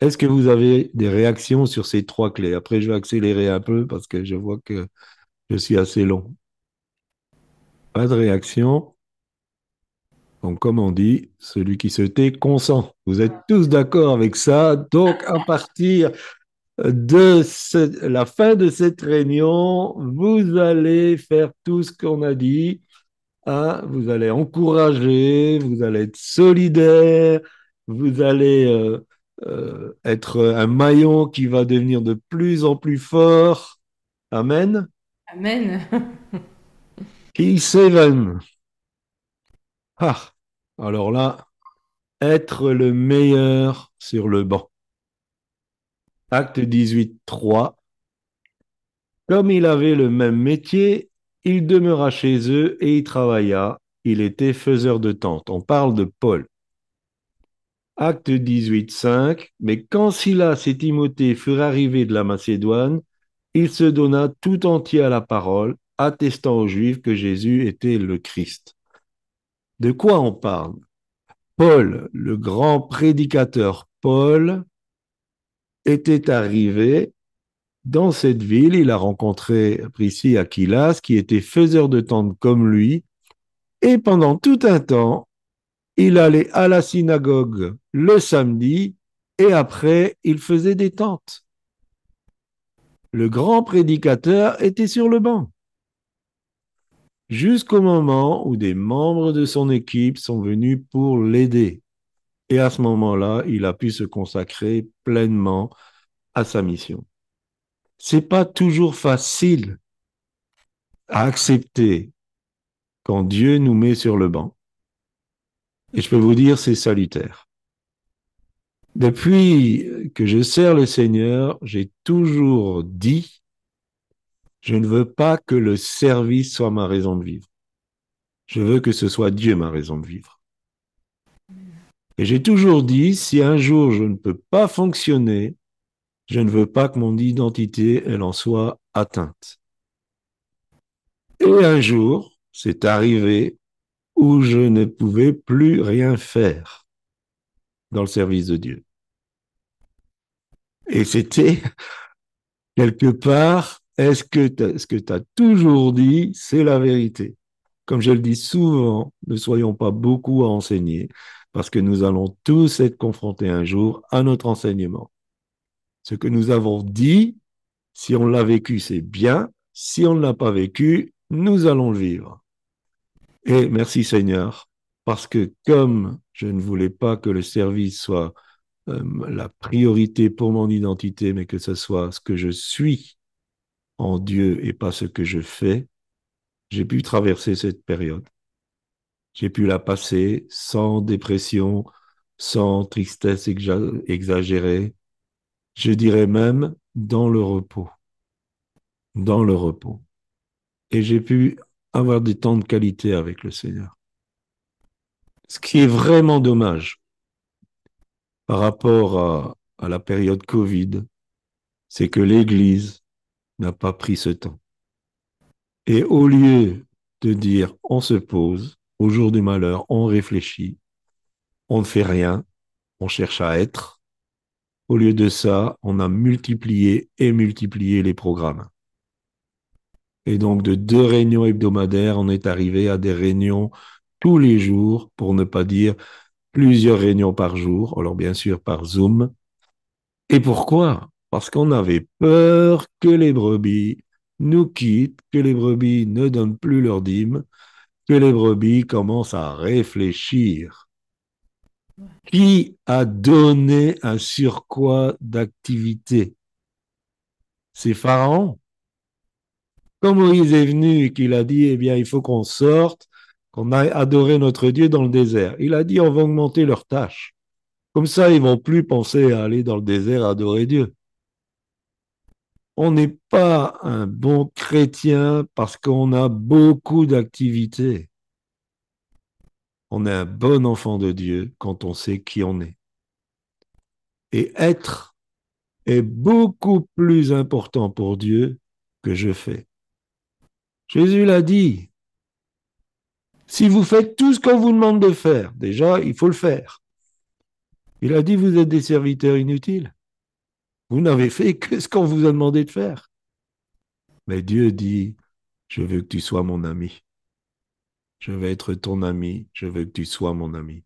Est-ce que vous avez des réactions sur ces trois clés? Après, je vais accélérer un peu parce que je vois que je suis assez long. Pas de réaction Donc, comme on dit, celui qui se tait consent. Vous êtes tous d'accord avec ça. Donc, à partir de la fin de cette réunion, vous allez faire tout ce qu'on a dit. hein. Vous allez encourager, vous allez être solidaire, vous allez euh, euh, être un maillon qui va devenir de plus en plus fort. Amen. Amen. [LAUGHS] Seven. Ah, alors là, être le meilleur sur le banc. Acte 18, 3. Comme il avait le même métier, il demeura chez eux et y travailla. Il était faiseur de tentes. On parle de Paul. Acte 18, 5. Mais quand Silas et Timothée furent arrivés de la Macédoine, il se donna tout entier à la parole, attestant aux Juifs que Jésus était le Christ. De quoi on parle? Paul, le grand prédicateur Paul, était arrivé dans cette ville. Il a rencontré Priscille Aquilas, qui était faiseur de tentes comme lui. Et pendant tout un temps, il allait à la synagogue le samedi et après, il faisait des tentes. Le grand prédicateur était sur le banc. Jusqu'au moment où des membres de son équipe sont venus pour l'aider. Et à ce moment-là, il a pu se consacrer pleinement à sa mission. C'est pas toujours facile à accepter quand Dieu nous met sur le banc. Et je peux vous dire, c'est salutaire. Depuis que je sers le Seigneur, j'ai toujours dit, je ne veux pas que le service soit ma raison de vivre. Je veux que ce soit Dieu ma raison de vivre. Et j'ai toujours dit, si un jour je ne peux pas fonctionner, je ne veux pas que mon identité, elle en soit atteinte. Et un jour, c'est arrivé où je ne pouvais plus rien faire dans le service de Dieu. Et c'était quelque part, est-ce que ce que tu as toujours dit, c'est la vérité? Comme je le dis souvent, ne soyons pas beaucoup à enseigner, parce que nous allons tous être confrontés un jour à notre enseignement. Ce que nous avons dit, si on l'a vécu, c'est bien. Si on ne l'a pas vécu, nous allons le vivre. Et merci Seigneur, parce que comme je ne voulais pas que le service soit euh, la priorité pour mon identité, mais que ce soit ce que je suis en Dieu et pas ce que je fais, j'ai pu traverser cette période. J'ai pu la passer sans dépression, sans tristesse exagérée. Je dirais même dans le repos. Dans le repos. Et j'ai pu avoir des temps de qualité avec le Seigneur. Ce qui est vraiment dommage par rapport à, la période Covid, c'est que l'Église n'a pas pris ce temps. Et au lieu de dire on se pose, au jour du malheur, on réfléchit, on ne fait rien, on cherche à être, au lieu de ça, on a multiplié et multiplié les programmes. Et donc, de deux réunions hebdomadaires, on est arrivé à des réunions tous les jours, pour ne pas dire plusieurs réunions par jour, alors bien sûr par Zoom. Et pourquoi? Parce qu'on avait peur que les brebis nous quittent, que les brebis ne donnent plus leur dîme, que les brebis commencent à réfléchir. Qui a donné un surcroît d'activité? C'est Pharaon. Quand Moïse est venu et qu'il a dit, eh bien, il faut qu'on sorte, qu'on aille adorer notre Dieu dans le désert. Il a dit, on va augmenter leurs tâches. Comme ça, ils vont plus penser à aller dans le désert adorer Dieu. On n'est pas un bon chrétien parce qu'on a beaucoup d'activités. On est un bon enfant de Dieu quand on sait qui on est. Et être est beaucoup plus important pour Dieu que je fais. Jésus l'a dit. Si vous faites tout ce qu'on vous demande de faire, déjà, il faut le faire. Il a dit, vous êtes des serviteurs inutiles. Vous n'avez fait que ce qu'on vous a demandé de faire. Mais Dieu dit, je veux que tu sois mon ami. Je veux être ton ami. Je veux que tu sois mon ami.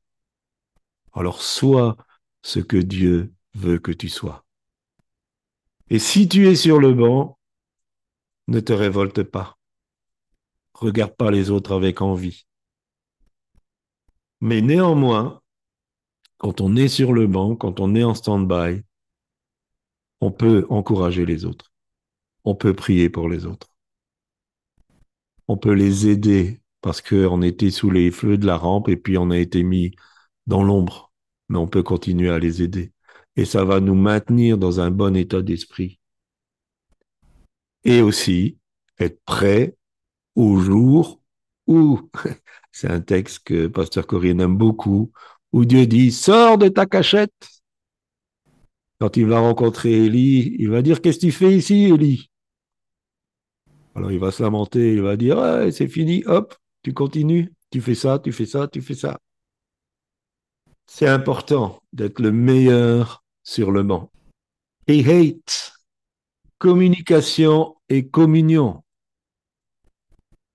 Alors sois ce que Dieu veut que tu sois. Et si tu es sur le banc, ne te révolte pas. Regarde pas les autres avec envie. Mais néanmoins, quand on est sur le banc, quand on est en stand-by, on peut encourager les autres. On peut prier pour les autres. On peut les aider parce qu'on était sous les feux de la rampe et puis on a été mis dans l'ombre. Mais on peut continuer à les aider. Et ça va nous maintenir dans un bon état d'esprit. Et aussi être prêt au jour où, [LAUGHS] c'est un texte que Pasteur Corinne aime beaucoup, où Dieu dit, sors de ta cachette. Quand il va rencontrer Élie, il va dire, qu'est-ce que tu fais ici, Élie? Alors il va se lamenter, il va dire, c'est fini, hop, tu continues, tu fais ça, tu fais ça, tu fais ça. C'est important d'être le meilleur sur le banc. Et hate, communication et communion.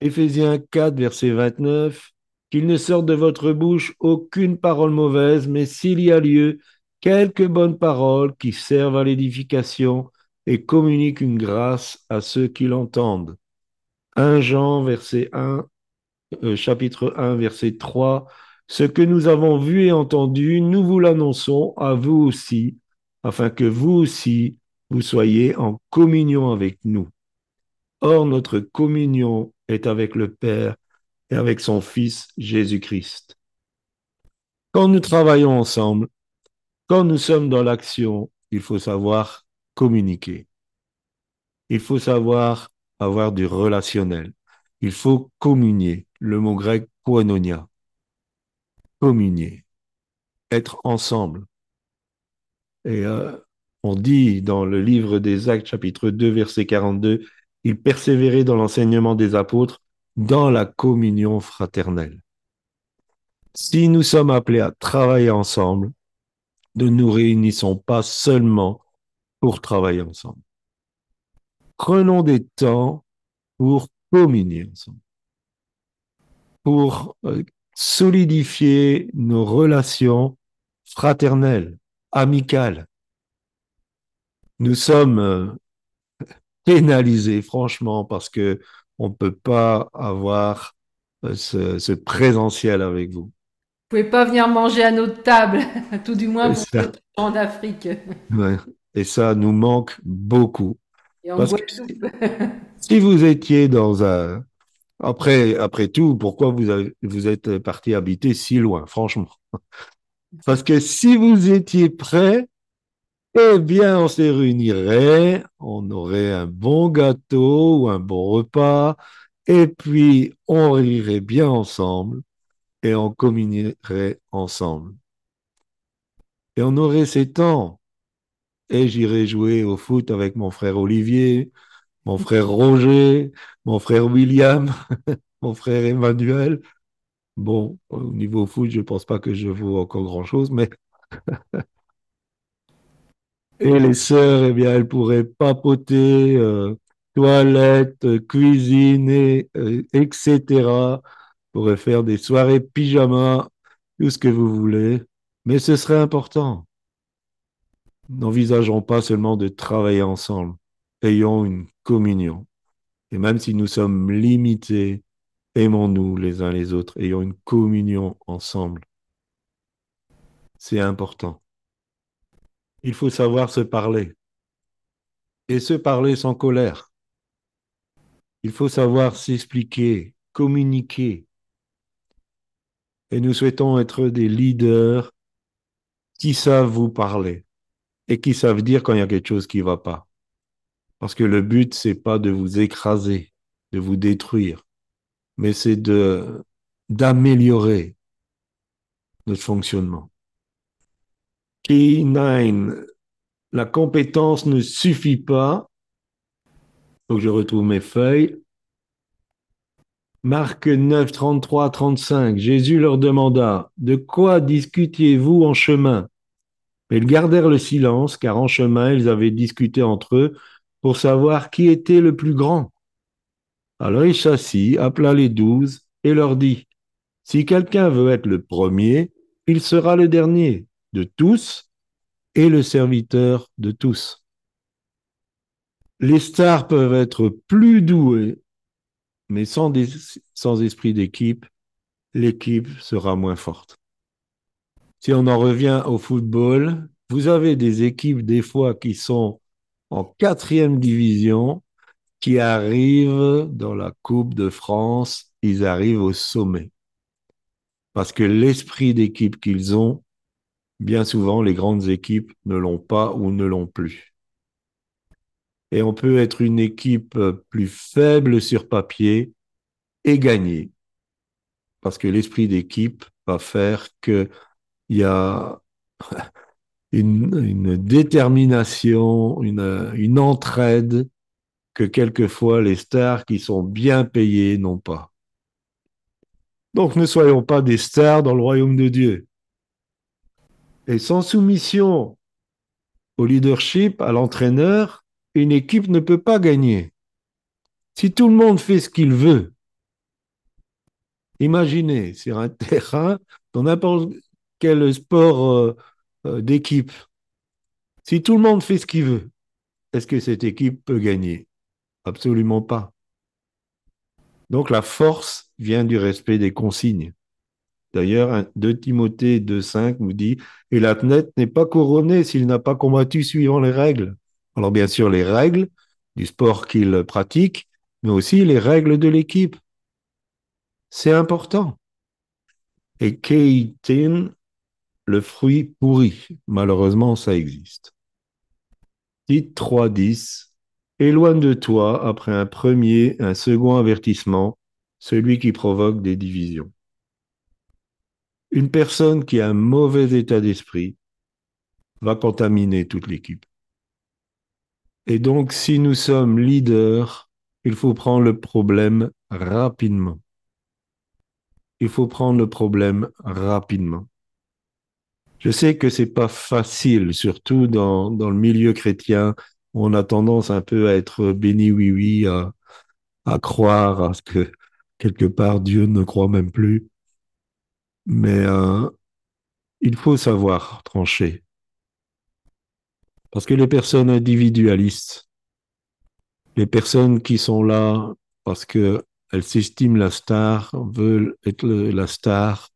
Éphésiens 4, verset 29, qu'il ne sorte de votre bouche aucune parole mauvaise, mais s'il y a lieu, quelques bonnes paroles qui servent à l'édification et communiquent une grâce à ceux qui l'entendent. 1 Jean, verset 1, euh, chapitre 1, verset 3, ce que nous avons vu et entendu, nous vous l'annonçons à vous aussi, afin que vous aussi, vous soyez en communion avec nous. Or, notre communion est avec le Père et avec son Fils Jésus-Christ. Quand nous travaillons ensemble, quand nous sommes dans l'action, il faut savoir communiquer. Il faut savoir avoir du relationnel. Il faut communier. Le mot grec koinonia. Communier. Être ensemble. Et euh, on dit dans le livre des Actes, chapitre 2, verset 42, il persévérait dans l'enseignement des apôtres, dans la communion fraternelle. Si nous sommes appelés à travailler ensemble, ne nous réunissons pas seulement pour travailler ensemble. Prenons des temps pour communier ensemble, pour euh, solidifier nos relations fraternelles, amicales. Nous sommes euh, [LAUGHS] pénalisés, franchement, parce que on ne peut pas avoir euh, ce, ce présentiel avec vous. Vous pouvez pas venir manger à notre table, [LAUGHS] tout du moins pour en d'Afrique. [LAUGHS] Ouais. Et ça nous manque beaucoup. Et en Parce que [LAUGHS] si vous étiez dans un... Après, après tout, pourquoi vous, avez- vous êtes parti habiter si loin, franchement? Parce que si vous étiez prêt, eh bien, on se réunirait, on aurait un bon gâteau ou un bon repas, et puis on rirait bien ensemble et on communierait ensemble. Et on aurait ces temps. Et j'irai jouer au foot avec mon frère Olivier, mon frère Roger, mon frère William, [LAUGHS] mon frère Emmanuel. Bon, au niveau foot, je pense pas que je vaux encore grand-chose, mais [LAUGHS] et les sœurs, eh bien, elles pourraient papoter, euh, toilette, cuisine, et, euh, etc. pourraient faire des soirées pyjama, tout ce que vous voulez. Mais ce serait important. N'envisageons pas seulement de travailler ensemble. Ayons une communion. Et même si nous sommes limités, aimons-nous les uns les autres. Ayons une communion ensemble. C'est important. Il faut savoir se parler. Et se parler sans colère. Il faut savoir s'expliquer, communiquer. Et nous souhaitons être des leaders qui savent vous parler et qui savent dire quand il y a quelque chose qui ne va pas. Parce que le but, c'est pas de vous écraser, de vous détruire, mais c'est d'améliorer notre fonctionnement. Key 9, la compétence ne suffit pas. Que je retrouve mes feuilles. Marc 9, 33, 35. Jésus leur demanda, De quoi discutiez-vous en chemin? Ils gardèrent le silence, car en chemin, ils avaient discuté entre eux pour savoir qui était le plus grand. Alors il s'assit, appela les douze et leur dit, Si quelqu'un veut être le premier, il sera le dernier de tous et le serviteur de tous. Les stars peuvent être plus doués, mais sans, esprit d'équipe, l'équipe sera moins forte. Si on en revient au football, vous avez des équipes des fois qui sont en quatrième division, qui arrivent dans la Coupe de France, ils arrivent au sommet. Parce que l'esprit d'équipe qu'ils ont, bien souvent, les grandes équipes ne l'ont pas ou ne l'ont plus. Et on peut être une équipe plus faible sur papier et gagner. Parce que l'esprit d'équipe va faire qu'il y a [LAUGHS] une, une détermination, une, une entraide que quelquefois les stars qui sont bien payées n'ont pas. Donc ne soyons pas des stars dans le royaume de Dieu. Et sans soumission au leadership, à l'entraîneur, une équipe ne peut pas gagner. Si tout le monde fait ce qu'il veut, imaginez sur un [LAUGHS] terrain, dans n'importe quel sport euh, euh, d'équipe, si tout le monde fait ce qu'il veut, est-ce que cette équipe peut gagner? Absolument pas. Donc la force vient du respect des consignes. D'ailleurs, 2 Timothée 2.5 nous dit Et l'athlète n'est pas couronné s'il n'a pas combattu suivant les règles. Alors, bien sûr, les règles du sport qu'il pratique, mais aussi les règles de l'équipe. C'est important. Et Keitin, le fruit pourri. Malheureusement, ça existe. Tite 3.10 Éloigne de toi, après un premier, un second avertissement, celui qui provoque des divisions. Une personne qui a un mauvais état d'esprit va contaminer toute l'équipe. Et donc, si nous sommes leaders, il faut prendre le problème rapidement. Il faut prendre le problème rapidement. Je sais que c'est pas facile, surtout dans, le milieu chrétien, on a tendance un peu à être béni oui oui, à, à croire à ce que quelque part Dieu ne croit même plus. Mais euh, il faut savoir trancher. Parce que les personnes individualistes, les personnes qui sont là parce qu'elles s'estiment la star, veulent être la star,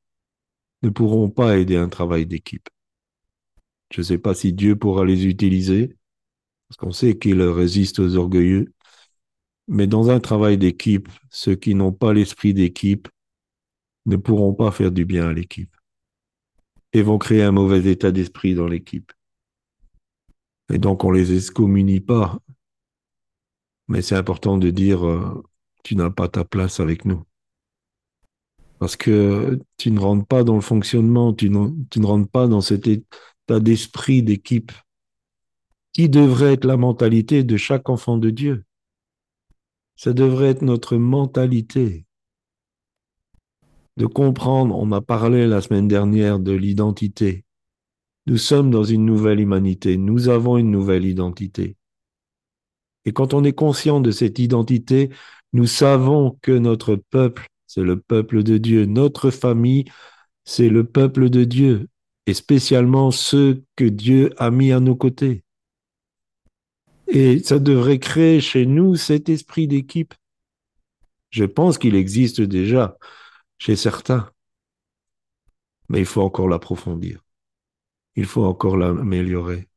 ne pourront pas aider un travail d'équipe. Je ne sais pas si Dieu pourra les utiliser, parce qu'on sait qu'il résiste aux orgueilleux. Mais dans un travail d'équipe, ceux qui n'ont pas l'esprit d'équipe ne pourront pas faire du bien à l'équipe et vont créer un mauvais état d'esprit dans l'équipe. Et donc on les excommunie pas. Mais c'est important de dire euh, tu n'as pas ta place avec nous. Parce que tu ne rentres pas dans le fonctionnement, tu ne, tu ne rentres pas dans cet état d'esprit d'équipe qui devrait être la mentalité de chaque enfant de Dieu? Ça devrait être notre mentalité de comprendre, on a parlé la semaine dernière de l'identité. Nous sommes dans une nouvelle humanité, nous avons une nouvelle identité. Et quand on est conscient de cette identité, nous savons que notre peuple, c'est le peuple de Dieu, notre famille, c'est le peuple de Dieu, et spécialement ceux que Dieu a mis à nos côtés. Et ça devrait créer chez nous cet esprit d'équipe. Je pense qu'il existe déjà chez certains, mais il faut encore l'approfondir. Il faut encore l'améliorer.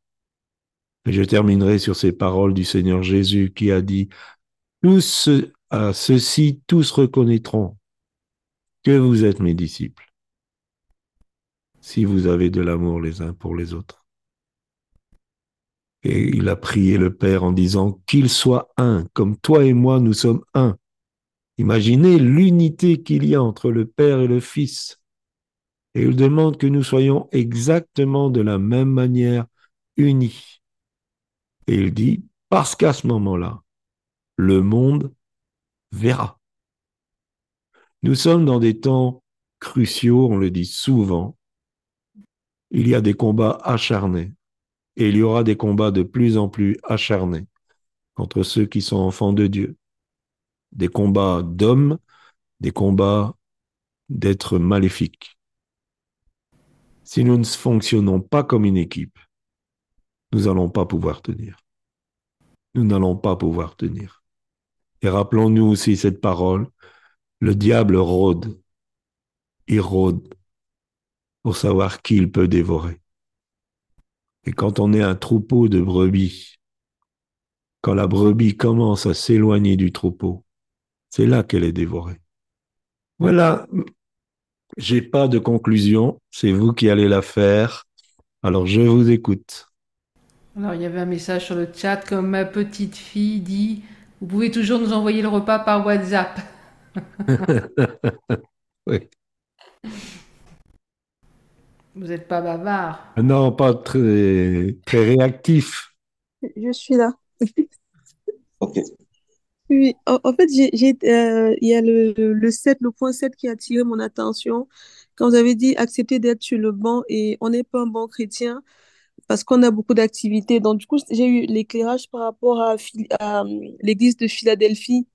Et je terminerai sur ces paroles du Seigneur Jésus qui a dit, tous, à ceux-ci, tous reconnaîtront que vous êtes mes disciples, si vous avez de l'amour les uns pour les autres. Et il a prié le Père en disant qu'il soit un, comme toi et moi nous sommes un. Imaginez l'unité qu'il y a entre le Père et le Fils. Et il demande que nous soyons exactement de la même manière unis. Et il dit, parce qu'à ce moment-là, le monde verra. Nous sommes dans des temps cruciaux, on le dit souvent. Il y a des combats acharnés et il y aura des combats de plus en plus acharnés contre ceux qui sont enfants de Dieu. Des combats d'hommes, des combats d'être maléfiques. Si nous ne fonctionnons pas comme une équipe, nous n'allons pas pouvoir tenir. Nous n'allons pas pouvoir tenir. Et rappelons-nous aussi cette parole, le diable rôde, il rôde pour savoir qui il peut dévorer. Et quand on est un troupeau de brebis, quand la brebis commence à s'éloigner du troupeau, c'est là qu'elle est dévorée. Voilà, j'ai pas de conclusion, c'est vous qui allez la faire. Alors je vous écoute. Alors, il y avait un message sur le chat comme ma petite fille dit Vous pouvez toujours nous envoyer le repas par WhatsApp. [LAUGHS] oui. Vous n'êtes pas bavard. Non, pas très, très réactif. Je suis là. Ok. Oui, en, en fait, j'ai, euh, il y a le, le 7, le point 7 qui a attiré mon attention. Quand vous avez dit accepter d'être sur le banc et on n'est pas un bon chrétien parce qu'on a beaucoup d'activités. Donc, du coup, j'ai eu l'éclairage par rapport à, euh, l'église de Philadelphie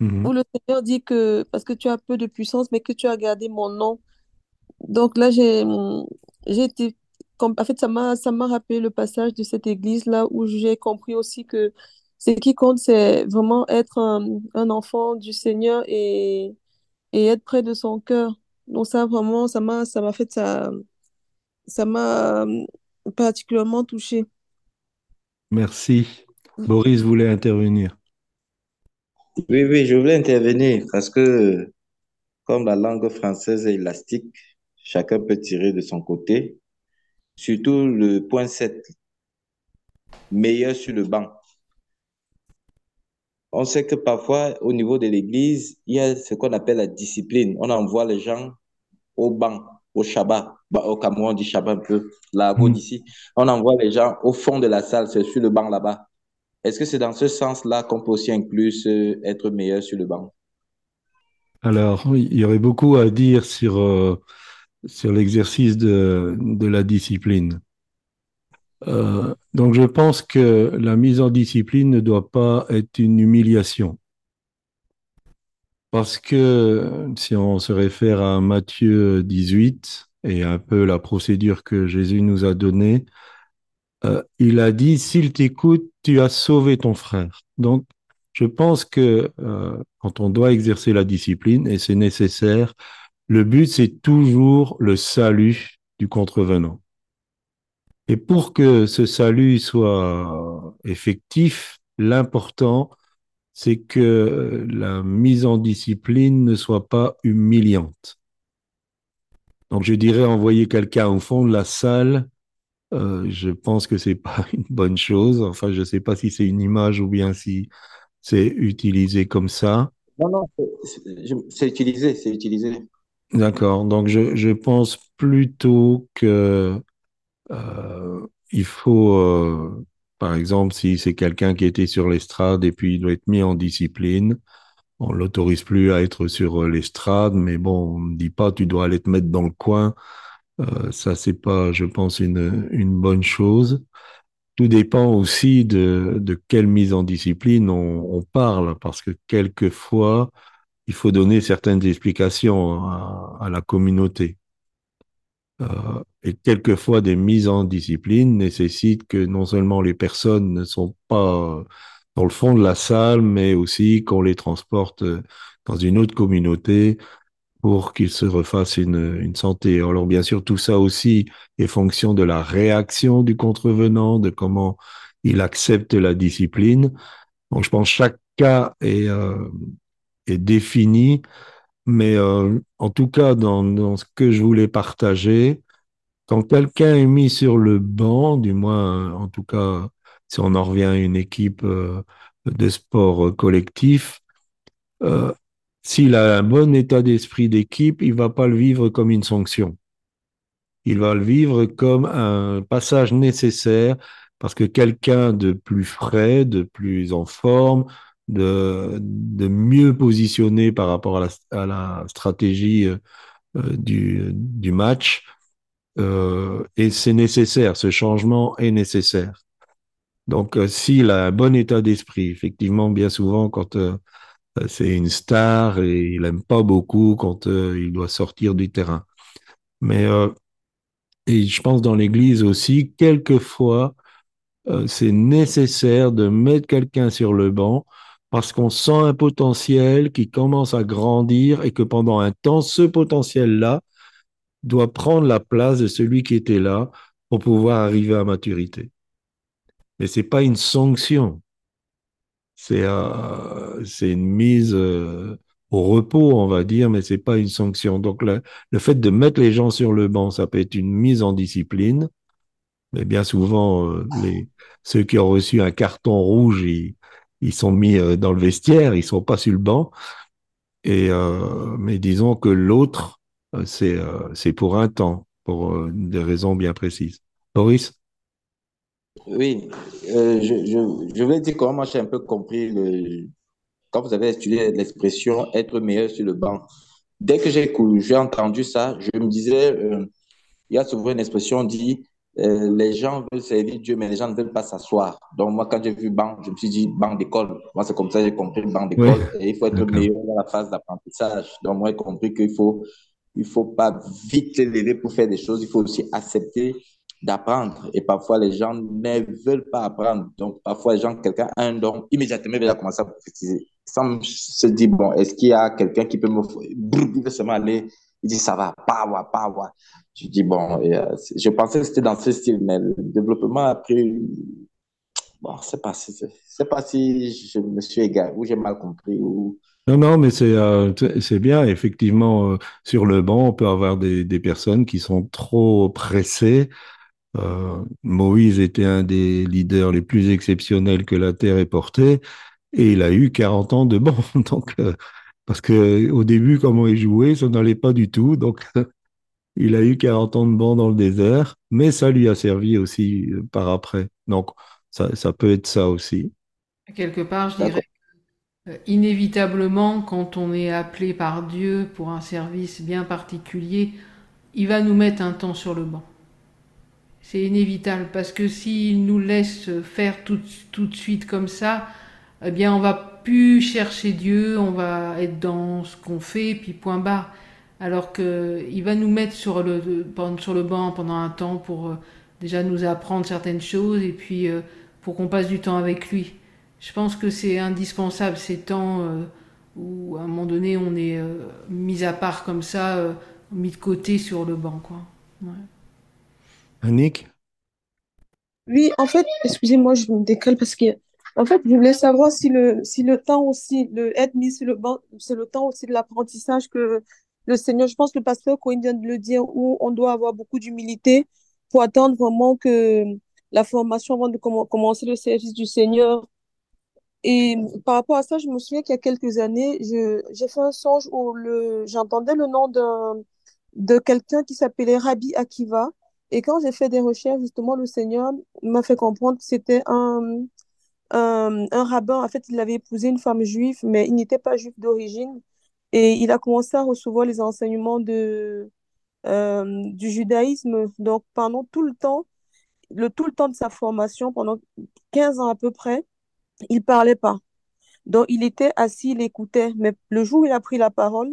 Mhm. où le Seigneur dit que parce que tu as peu de puissance, mais que tu as gardé mon nom. Donc là, j'ai j'ai été en fait ça m'a ça m'a rappelé le passage de cette église là où j'ai compris aussi que ce qui compte c'est vraiment être un, un enfant du Seigneur et et être près de son cœur. Donc ça vraiment ça m'a ça m'a fait ça ça m'a hum, particulièrement touchée. Merci. Boris voulait intervenir. Oui, oui, je voulais intervenir parce que comme la langue française est élastique, chacun peut tirer de son côté. Surtout le point 7, meilleur sur le banc. On sait que parfois, au niveau de l'Église, il y a ce qu'on appelle la discipline. On envoie les gens au banc, au Shabbat. Bah, au Cameroun, on dit Shabbat un peu, l'argot Mm. d'ici. On envoie les gens au fond de la salle, c'est sur le banc là-bas. Est-ce que c'est dans ce sens-là qu'on peut aussi inclure ce- être meilleur sur le banc? Alors, oui, il y aurait beaucoup à dire sur, euh, sur l'exercice de, de la discipline. Euh, donc, je pense que la mise en discipline ne doit pas être une humiliation. Parce que si on se réfère à Matthieu 18 et un peu la procédure que Jésus nous a donnée, euh, il a dit, s'il t'écoute, tu as sauvé ton frère. Donc, je pense que euh, quand on doit exercer la discipline, et c'est nécessaire, le but, c'est toujours le salut du contrevenant. Et pour que ce salut soit effectif, l'important, c'est que la mise en discipline ne soit pas humiliante. Donc, je dirais envoyer quelqu'un au fond de la salle, euh, je pense que c'est [LAUGHS] pas une bonne chose. Enfin, je sais pas si c'est une image ou bien si c'est utilisé comme ça. Non, non, c'est utilisé, c'est utilisé. D'accord. Donc, je, je pense plutôt que euh, il faut, euh, par exemple, si c'est quelqu'un qui était sur l'estrade et puis il doit être mis en discipline, on l'autorise plus à être sur euh, l'estrade, mais bon, on ne dit pas tu dois aller te mettre dans le coin. Ça, c'est pas, je pense, une, bonne chose. Tout dépend aussi de, quelle mise en discipline on, parle, parce que quelquefois, il faut donner certaines explications à, la communauté. Et quelquefois, des mises en discipline nécessitent que non seulement les personnes ne sont pas dans le fond de la salle, mais aussi qu'on les transporte dans une autre communauté pour qu'ils se refassent une, une santé. Alors bien sûr, tout ça aussi est fonction de la réaction du contrevenant, de comment il accepte la discipline. Donc je pense que chaque cas est, euh, est défini, mais euh, en tout cas, dans, dans ce que je voulais partager, quand quelqu'un est mis sur le banc, du moins, en tout cas, si on en revient à une équipe euh, de sport collectif, euh, s'il a un bon état d'esprit d'équipe, il va pas le vivre comme une sanction. Il va le vivre comme un passage nécessaire parce que quelqu'un de plus frais, de plus en forme, de, mieux positionné par rapport à la, stratégie euh, du match, euh, et c'est nécessaire, ce changement est nécessaire. Donc, euh, s'il a un bon état d'esprit, effectivement, bien souvent, quand euh, c'est une star et il n'aime pas beaucoup quand il doit sortir du terrain. Mais et je pense dans l'Église aussi, quelquefois, c'est nécessaire de mettre quelqu'un sur le banc parce qu'on sent un potentiel qui commence à grandir et que pendant un temps, ce potentiel-là doit prendre la place de celui qui était là pour pouvoir arriver à maturité. Mais c'est pas une sanction, c'est euh, une mise euh, au repos, on va dire, mais c'est pas une sanction. Donc le, le fait de mettre les gens sur le banc, ça peut être une mise en discipline, mais bien souvent, euh, ceux qui ont reçu un carton rouge, ils, sont mis dans le vestiaire, ils sont pas sur le banc. Et mais disons que l'autre, c'est euh, c'est pour un temps, pour euh, des raisons bien précises. Boris? Oui, euh, je, je, je vais dire comment moi j'ai un peu compris le, quand vous avez étudié l'expression être meilleur sur le banc. Dès que j'ai entendu ça, je me disais, euh, il y a souvent une expression dit, euh, les gens veulent servir Dieu, mais les gens ne veulent pas s'asseoir. Donc moi, quand j'ai vu banc, je me suis dit banc d'école. Moi, c'est comme ça que j'ai compris banc Oui, d'école. Et il faut être meilleur dans la phase d'apprentissage. Donc moi, j'ai compris qu'il faut, il faut pas vite s'élever pour faire des choses. Il faut aussi accepter d'apprendre. Et parfois, les gens ne veulent pas apprendre. Donc parfois, les gens, quelqu'un a un don, immédiatement, il va commencer à prophétiser. Sans se dire, bon, est-ce qu'il y a quelqu'un qui peut me... Il aller, il dit, ça va, pas, ouais. Je dis, bon, euh, je pensais que c'était dans ce style, mais le développement a pris, bon, si, c'est c'est pas si je me suis égaré, ou j'ai mal compris, ou, Non, non, mais c'est euh, c'est bien. Effectivement, euh, sur le banc, on peut avoir des, des personnes qui sont trop pressées. Euh, Moïse était un des leaders les plus exceptionnels que la terre ait porté, et il a eu 40 ans de banc. [LAUGHS] Donc, parce que au début, comment il jouait, ça n'allait pas du tout. Donc, [LAUGHS] il a eu 40 ans de banc dans le désert, mais ça lui a servi aussi par après. Donc, ça, ça peut être ça aussi. Quelque part, je dirais, inévitablement, quand on est appelé par Dieu pour un service bien particulier, il va nous mettre un temps sur le banc. C'est inévitable parce que s'il nous laisse faire tout, de suite comme ça, eh bien, on va plus chercher Dieu, on va être dans ce qu'on fait, puis point barre. Alors que il va nous mettre sur le, sur le banc pendant un temps pour euh, déjà nous apprendre certaines choses et puis euh, pour qu'on passe du temps avec lui. Je pense que c'est indispensable ces temps euh, où à un moment donné on est euh, mis à part comme ça, euh, mis de côté sur le banc, quoi. Ouais. Annick? Oui, en fait, excusez-moi, je me décale parce que, en fait, je voulais savoir si le, si le temps aussi, le être mis sur le banc, c'est le temps aussi de l'apprentissage que le Seigneur, je pense que le pasteur Cohen vient de le dire, où on doit avoir beaucoup d'humilité pour attendre vraiment que la formation avant de commen- commencer le service du Seigneur. Et par rapport à ça, je me souviens qu'il y a quelques années, j'ai fait un songe où j'entendais le nom de quelqu'un qui s'appelait Rabbi Akiva. Et quand j'ai fait des recherches, justement, le Seigneur m'a fait comprendre que c'était un, un, un rabbin. En fait, il avait épousé une femme juive, mais il n'était pas juif d'origine. Et il a commencé à recevoir les enseignements de, euh, du judaïsme. Donc, pendant tout le temps, le, tout le temps de sa formation, pendant 15 ans à peu près, il parlait pas. Donc, il était assis, il écoutait. Mais le jour où il a pris la parole,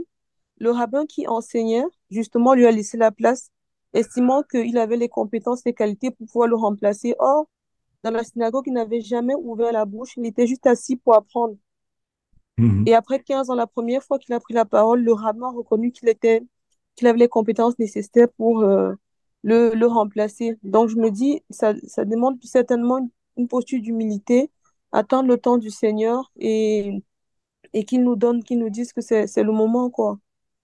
le rabbin qui enseignait, justement, lui a laissé la place, estimant qu'il avait les compétences, les qualités pour pouvoir le remplacer. Or, dans la synagogue, il n'avait jamais ouvert la bouche, il était juste assis pour apprendre. Mhm. Et après 15 ans, la première fois qu'il a pris la parole, le rabbin a reconnu qu'il était, qu'il avait les compétences nécessaires pour euh, le, le remplacer. Donc, je me dis, ça, ça demande certainement une, une posture d'humilité, attendre le temps du Seigneur et, et qu'il nous donne, qu'il nous dise que c'est, c'est le moment, quoi.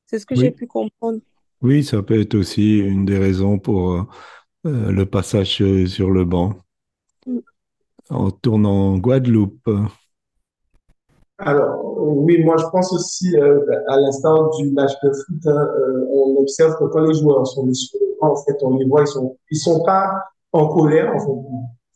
C'est ce que j'ai pu comprendre. oui, ça peut être aussi une des raisons pour euh, euh, le passage sur le banc. Mm. On tourne en Guadeloupe. Alors, oui, moi je pense aussi, euh, à l'instar du match de foot, hein, euh, on observe que quand les joueurs sont sur le banc, en fait, on les voit, ils sont, ils sont pas en colère, enfin,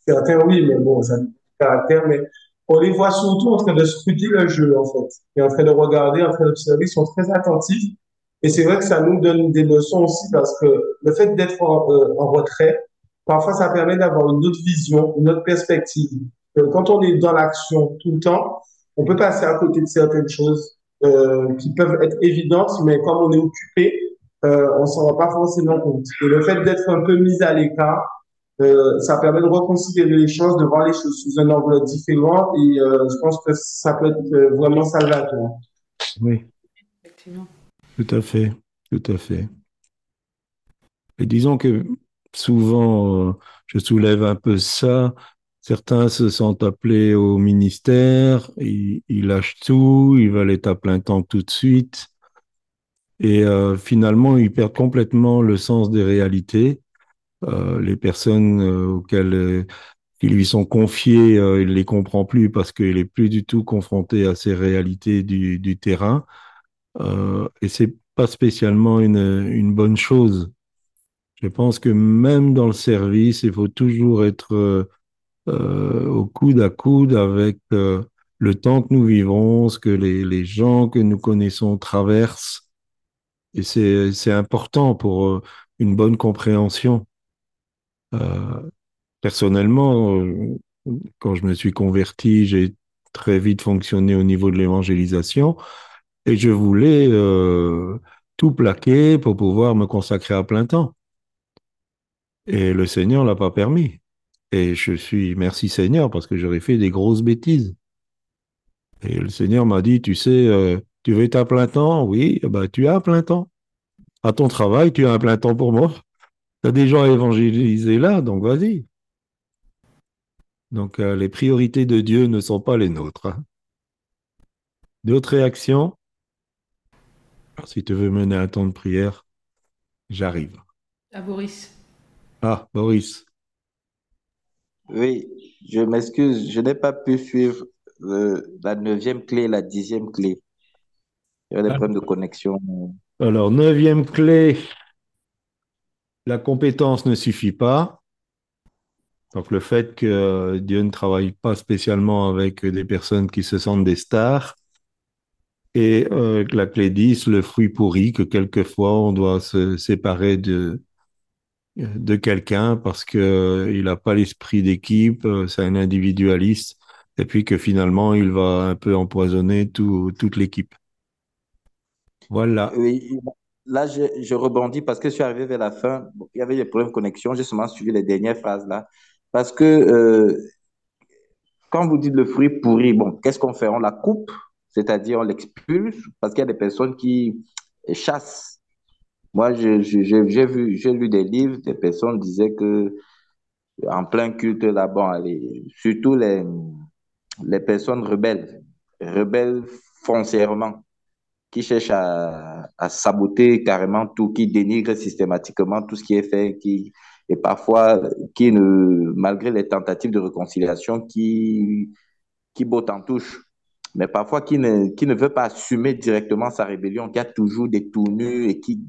certains oui, mais bon, ça caractère, mais on les voit surtout en train de scruter le jeu, en fait, et en train de regarder, en train d'observer, ils sont très attentifs, et c'est vrai que ça nous donne des leçons aussi, parce que le fait d'être en, euh, retrait, parfois ça permet d'avoir une autre vision, une autre perspective. Quand on est dans l'action tout le temps, on peut passer à côté de certaines choses euh, qui peuvent être évidentes, mais comme on est occupé, euh, on s'en rend pas forcément compte. Et le fait d'être un peu mis à l'écart, euh, ça permet de reconsidérer les choses, de voir les choses sous un angle différent, et euh, je pense que ça peut être euh, vraiment salvateur. Oui, Effectivement. tout à fait, tout à fait. Et disons que souvent, euh, je soulève un peu ça. Certains se sentent appelés au ministère, ils, ils lâchent tout, ils veulent être à plein temps tout de suite. Et euh, finalement, ils perdent complètement le sens des réalités. Euh, les personnes euh, auxquelles euh, qui lui sont confiées, il ne les comprend plus parce qu'il n'est plus du tout confronté à ces réalités du, du terrain. Et c'est pas spécialement une, une bonne chose. Je pense que même dans le service, il faut toujours être euh, au coude à coude avec euh, le temps que nous vivons, ce que les, les gens que nous connaissons traversent. Et c'est, important pour une bonne compréhension. Euh, personnellement, euh, quand je me suis converti, j'ai très vite fonctionné au niveau de l'évangélisation et je voulais euh, tout plaquer pour pouvoir me consacrer à plein temps. Et le Seigneur l'a pas permis. Et je suis, merci Seigneur, parce que j'aurais fait des grosses bêtises. Et le Seigneur m'a dit, tu sais, tu veux être à plein temps? Oui, ben, tu à plein temps. À ton travail, tu as un plein temps pour moi. Tu as des gens à évangéliser là, donc vas-y. Donc, euh, les priorités de Dieu ne sont pas les nôtres. hein. D'autres réactions? Alors, si tu veux mener un temps de prière, j'arrive. À Boris. Ah, Boris. Oui, je m'excuse, je n'ai pas pu suivre euh, la neuvième clé et la dixième clé. Il y avait des Ah. problèmes de connexion. Alors, neuvième clé, la compétence ne suffit pas. Donc, le fait que Dieu ne travaille pas spécialement avec des personnes qui se sentent des stars. Et euh, la clé 10, le fruit pourri, que quelquefois on doit se séparer de, de quelqu'un parce que euh, n'a pas l'esprit d'équipe, euh, c'est un individualiste, et puis que finalement il va un peu empoisonner tout, toute l'équipe. Voilà. Là, je, rebondis parce que je suis arrivé vers la fin. Il y avait des problèmes de connexion. J'ai seulement suivi les dernières phrases là. Parce que euh, quand vous dites le fruit pourri, bon, qu'est-ce qu'on fait? On la coupe, c'est-à-dire on l'expulse, parce qu'il y a des personnes qui chassent. Moi, j'ai vu, lu des livres, des personnes disaient que en plein culte là, bon, allez, surtout les, les personnes rebelles, rebelles foncièrement, qui cherchent à, saboter carrément tout, qui dénigrent systématiquement tout ce qui est fait, qui, et parfois, qui ne, malgré les tentatives de réconciliation, qui, qui bottent en touche, mais parfois qui ne, qui ne veut pas assumer directement sa rébellion, qui a toujours des tournures et qui,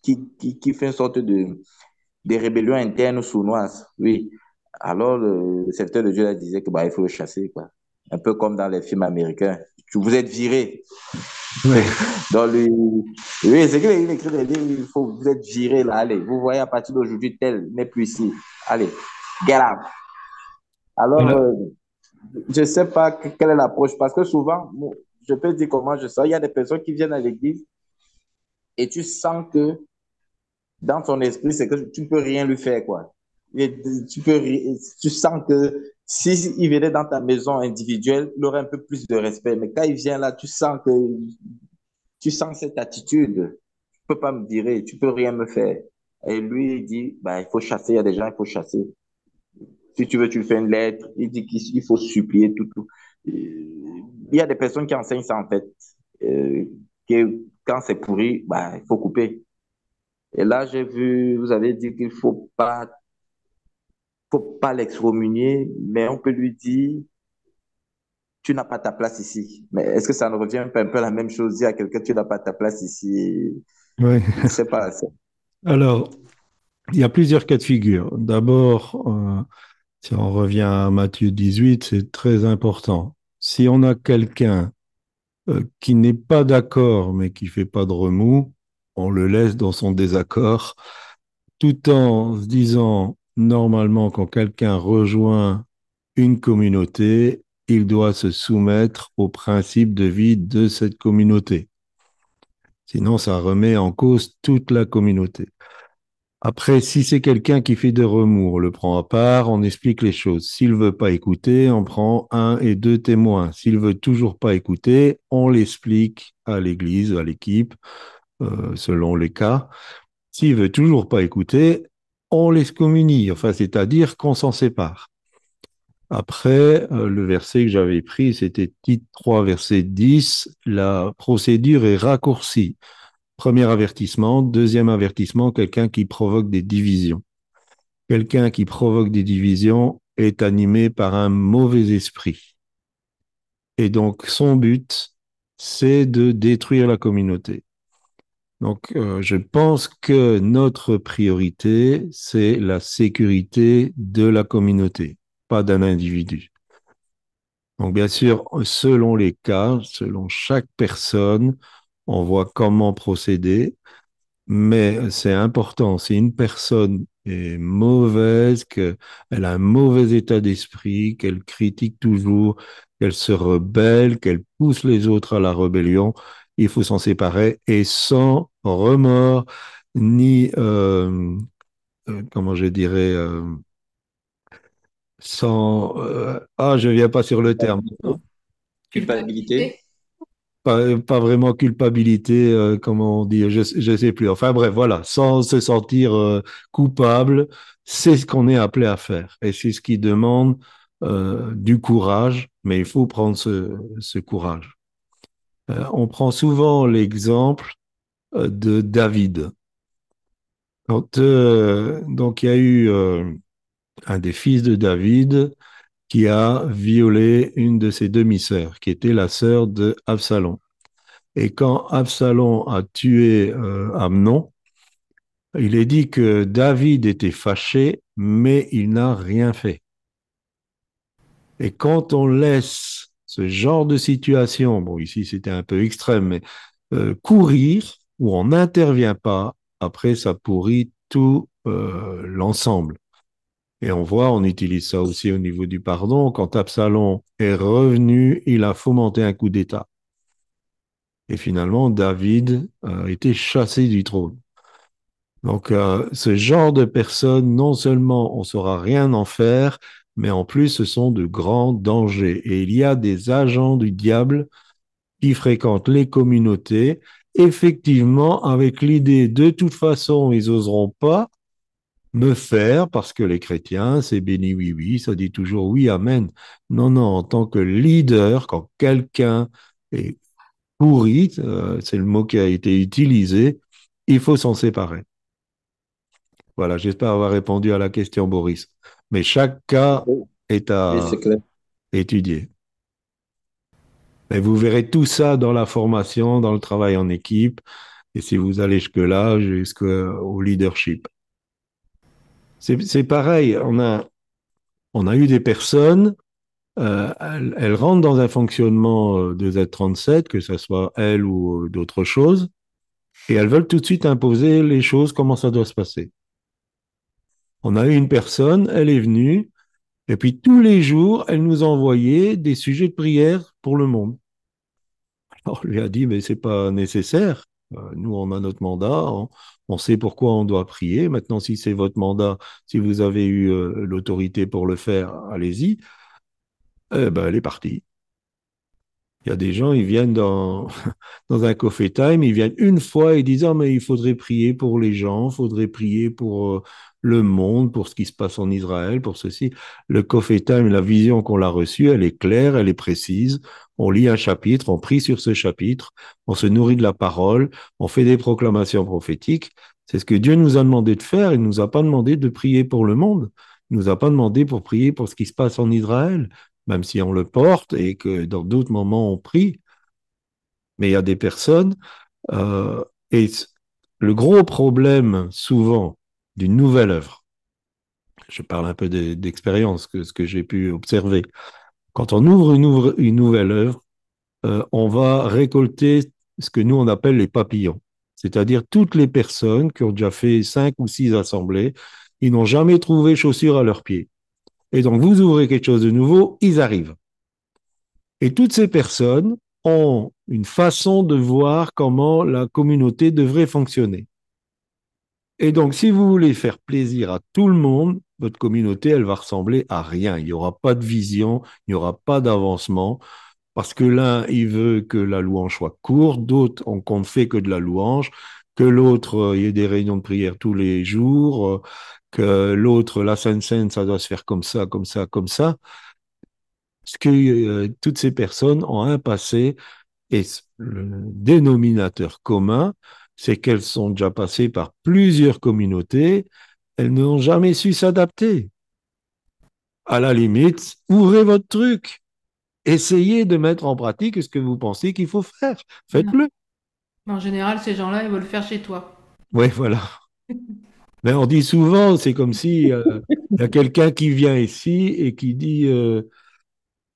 qui, qui, qui fait une sorte de, des rébellions internes sournoises. Oui. Alors, le, serviteur de Dieu disait que bah, il faut le chasser, quoi. Un peu comme dans les films américains. Vous êtes viré. Ouais. [LAUGHS] Dans le... Oui, c'est qu'il écrit des livres, il faut, vous êtes viré là, allez. Vous voyez à partir d'aujourd'hui, tel n'est plus ici. Allez, get out. Alors, euh, je ne sais pas que- quelle est l'approche, parce que souvent, moi, je peux dire comment je sens. Il y a des personnes qui viennent à l'église et tu sens que dans ton esprit, c'est que tu ne peux rien lui faire, quoi. Tu peux, tu sens que si il venait dans ta maison individuelle, il aurait un peu plus de respect. Mais quand il vient là, tu sens que, tu sens cette attitude. Tu peux pas me virer, tu peux rien me faire. Et lui, il dit, bah, il faut chasser, il y a des gens, il faut chasser. Si tu veux, tu lui fais une lettre. Il dit qu'il il faut supplier, tout, tout. Il y a des personnes qui enseignent ça, en fait. Euh, que quand c'est pourri, bah, il faut couper. Et là, j'ai vu, vous avez dit qu'il faut pas, faut pas l'excommunier, mais on peut lui dire, tu n'as pas ta place ici. Mais est-ce que ça ne revient pas un peu la même chose, dire à quelqu'un, tu n'as pas ta place ici? Je sais pas. c'est- [LAUGHS] Alors, il y a plusieurs cas de figure. D'abord, euh, si on revient à Matthieu 18, c'est très important. Si on a quelqu'un euh, qui n'est pas d'accord, mais qui fait pas de remous, on le laisse dans son désaccord, tout en se disant, normalement, quand quelqu'un rejoint une communauté, il doit se soumettre aux principes de vie de cette communauté. Sinon, ça remet en cause toute la communauté. Après, si c'est quelqu'un qui fait de remous, on le prend à part, on explique les choses. S'il veut pas écouter, on prend un et deux témoins. S'il veut toujours pas écouter, on l'explique à l'église, à l'équipe, euh, selon les cas. S'il veut toujours pas écouter, on les communie, enfin, c'est-à-dire qu'on s'en sépare. Après, euh, le verset que j'avais pris, c'était titre 3, verset 10, la procédure est raccourcie. Premier avertissement. Deuxième avertissement, quelqu'un qui provoque des divisions. Quelqu'un qui provoque des divisions est animé par un mauvais esprit. Et donc, son but, c'est de détruire la communauté. Donc, euh, je pense que notre priorité, c'est la sécurité de la communauté, pas d'un individu. Donc, bien sûr, selon les cas, selon chaque personne, on voit comment procéder, mais c'est important. Si une personne est mauvaise, qu'elle a un mauvais état d'esprit, qu'elle critique toujours, qu'elle se rebelle, qu'elle pousse les autres à la rébellion, il faut s'en séparer et sans remords ni, euh, euh, comment je dirais, euh, sans... ah, je ne viens pas sur le terme. Culpabilité pas, vraiment culpabilité, comment on dit, je ne sais plus. Enfin bref, voilà, sans se sentir coupable, c'est ce qu'on est appelé à faire. Et c'est ce qui demande du courage, mais il faut prendre ce, ce courage. On prend souvent l'exemple de David. Quand, donc il y a eu un des fils de David qui a violé une de ses demi-sœurs, qui était la sœur de Absalom. Et quand Absalom a tué euh, Amnon, il est dit que David était fâché, mais il n'a rien fait. Et quand on laisse ce genre de situation, bon ici c'était un peu extrême, mais euh, courir, où on n'intervient pas, après ça pourrit tout euh, l'ensemble. Et on voit, on utilise ça aussi au niveau du pardon. Quand Absalom est revenu, il a fomenté un coup d'État. Et finalement, David a été chassé du trône. Donc, euh, ce genre de personnes, non seulement on ne saura rien en faire, mais en plus, ce sont de grands dangers. Et il y a des agents du diable qui fréquentent les communautés, effectivement, avec l'idée, de toute façon, ils n'oseront pas, me faire, parce que les chrétiens, c'est béni, oui, oui, ça dit toujours oui, amen. Non, non, en tant que leader, quand quelqu'un est pourri, euh, c'est le mot qui a été utilisé, il faut s'en séparer. Voilà, j'espère avoir répondu à la question, Boris. Mais chaque cas est à étudier. Mais vous verrez tout ça dans la formation, dans le travail en équipe, et si vous allez jusque-là, jusqu'au leadership. C'est pareil, on a, on a eu des personnes, euh, elles, rentrent dans un fonctionnement euh, de Z37, que ce soit elles ou euh, d'autres choses, et elles veulent tout de suite imposer les choses, comment ça doit se passer. On a eu une personne, elle est venue, et puis tous les jours, elle nous envoyait des sujets de prière pour le monde. Alors, on lui a dit, mais c'est pas nécessaire. nous, on a notre mandat, on sait pourquoi on doit prier. Maintenant, si c'est votre mandat, si vous avez eu euh, l'autorité pour le faire, allez-y. Eh ben, elle est partie. Il y a des gens, ils viennent dans, [LAUGHS] dans un coffee time, ils viennent une fois et disent Ah, mais il faudrait prier pour les gens, il faudrait prier pour euh, le monde, pour ce qui se passe en Israël, pour ceci. Le coffee la vision qu'on a reçue, elle est claire, elle est précise. On lit un chapitre, on prie sur ce chapitre, on se nourrit de la parole, on fait des proclamations prophétiques. C'est ce que Dieu nous a demandé de faire. Il nous a pas demandé de prier pour le monde. Il nous a pas demandé pour prier pour ce qui se passe en Israël même si on le porte et que dans d'autres moments on prie. Mais il y a des personnes, euh, et le gros problème souvent d'une nouvelle œuvre, je parle un peu d'expérience, que ce que j'ai pu observer, quand on ouvre une, nouvelle œuvre, euh, on va récolter ce que nous on appelle les papillons, c'est-à-dire toutes les personnes qui ont déjà fait cinq ou six assemblées, ils n'ont jamais trouvé chaussures à leurs pieds. Et donc, vous ouvrez quelque chose de nouveau, ils arrivent. Et toutes ces personnes ont une façon de voir comment la communauté devrait fonctionner. Et donc, si vous voulez faire plaisir à tout le monde, votre communauté, elle va ressembler à rien. Il n'y aura pas de vision, il n'y aura pas d'avancement, parce que l'un, il veut que la louange soit courte, d'autres, on compte fait que de la louange, que l'autre, euh, il y ait des réunions de prière tous les jours, euh, que l'autre, la Sainte Seine, ça doit se faire comme ça, comme ça, comme ça. Parce que euh, toutes ces personnes ont un passé et le dénominateur commun, c'est qu'elles sont déjà passées par plusieurs communautés, elles n'ont jamais su s'adapter. À la limite, ouvrez votre truc. Essayez de mettre en pratique ce que vous pensez qu'il faut faire. Faites-le. En général, ces gens-là, ils veulent le faire chez toi. Oui, voilà. Mais on dit souvent, c'est comme si euh, il y a quelqu'un qui vient ici et qui dit, euh,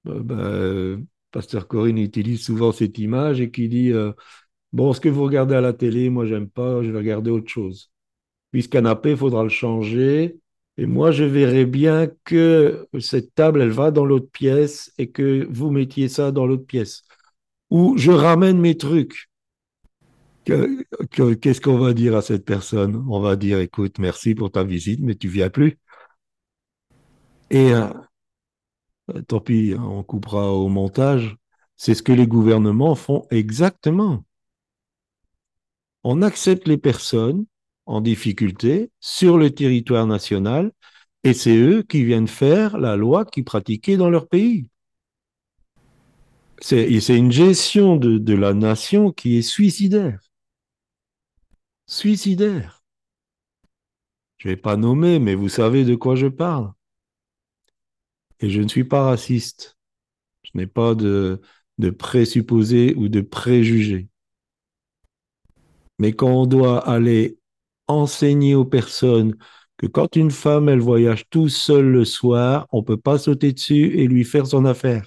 bah, bah, Pasteur Corinne utilise souvent cette image et qui dit, euh, bon, ce que vous regardez à la télé, moi j'aime pas, je vais regarder autre chose. Puis ce canapé, il faudra le changer. Et moi, je verrai bien que cette table, elle va dans l'autre pièce et que vous mettiez ça dans l'autre pièce. Ou je ramène mes trucs. Qu'est-ce qu'on va dire à cette personne? On va dire, écoute, merci pour ta visite, mais tu viens plus. Et euh, tant pis, on coupera au montage. C'est ce que les gouvernements font exactement. On accepte les personnes en difficulté sur le territoire national et c'est eux qui viennent faire la loi qui pratiquait dans leur pays. C'est une gestion de, la nation qui est suicidaire suicidaire. Je ne vais pas nommer, mais vous savez de quoi je parle. Et je ne suis pas raciste. Je n'ai pas de, de présupposés ou de préjugés. Mais quand on doit aller enseigner aux personnes que quand une femme, elle voyage tout seule le soir, on ne peut pas sauter dessus et lui faire son affaire.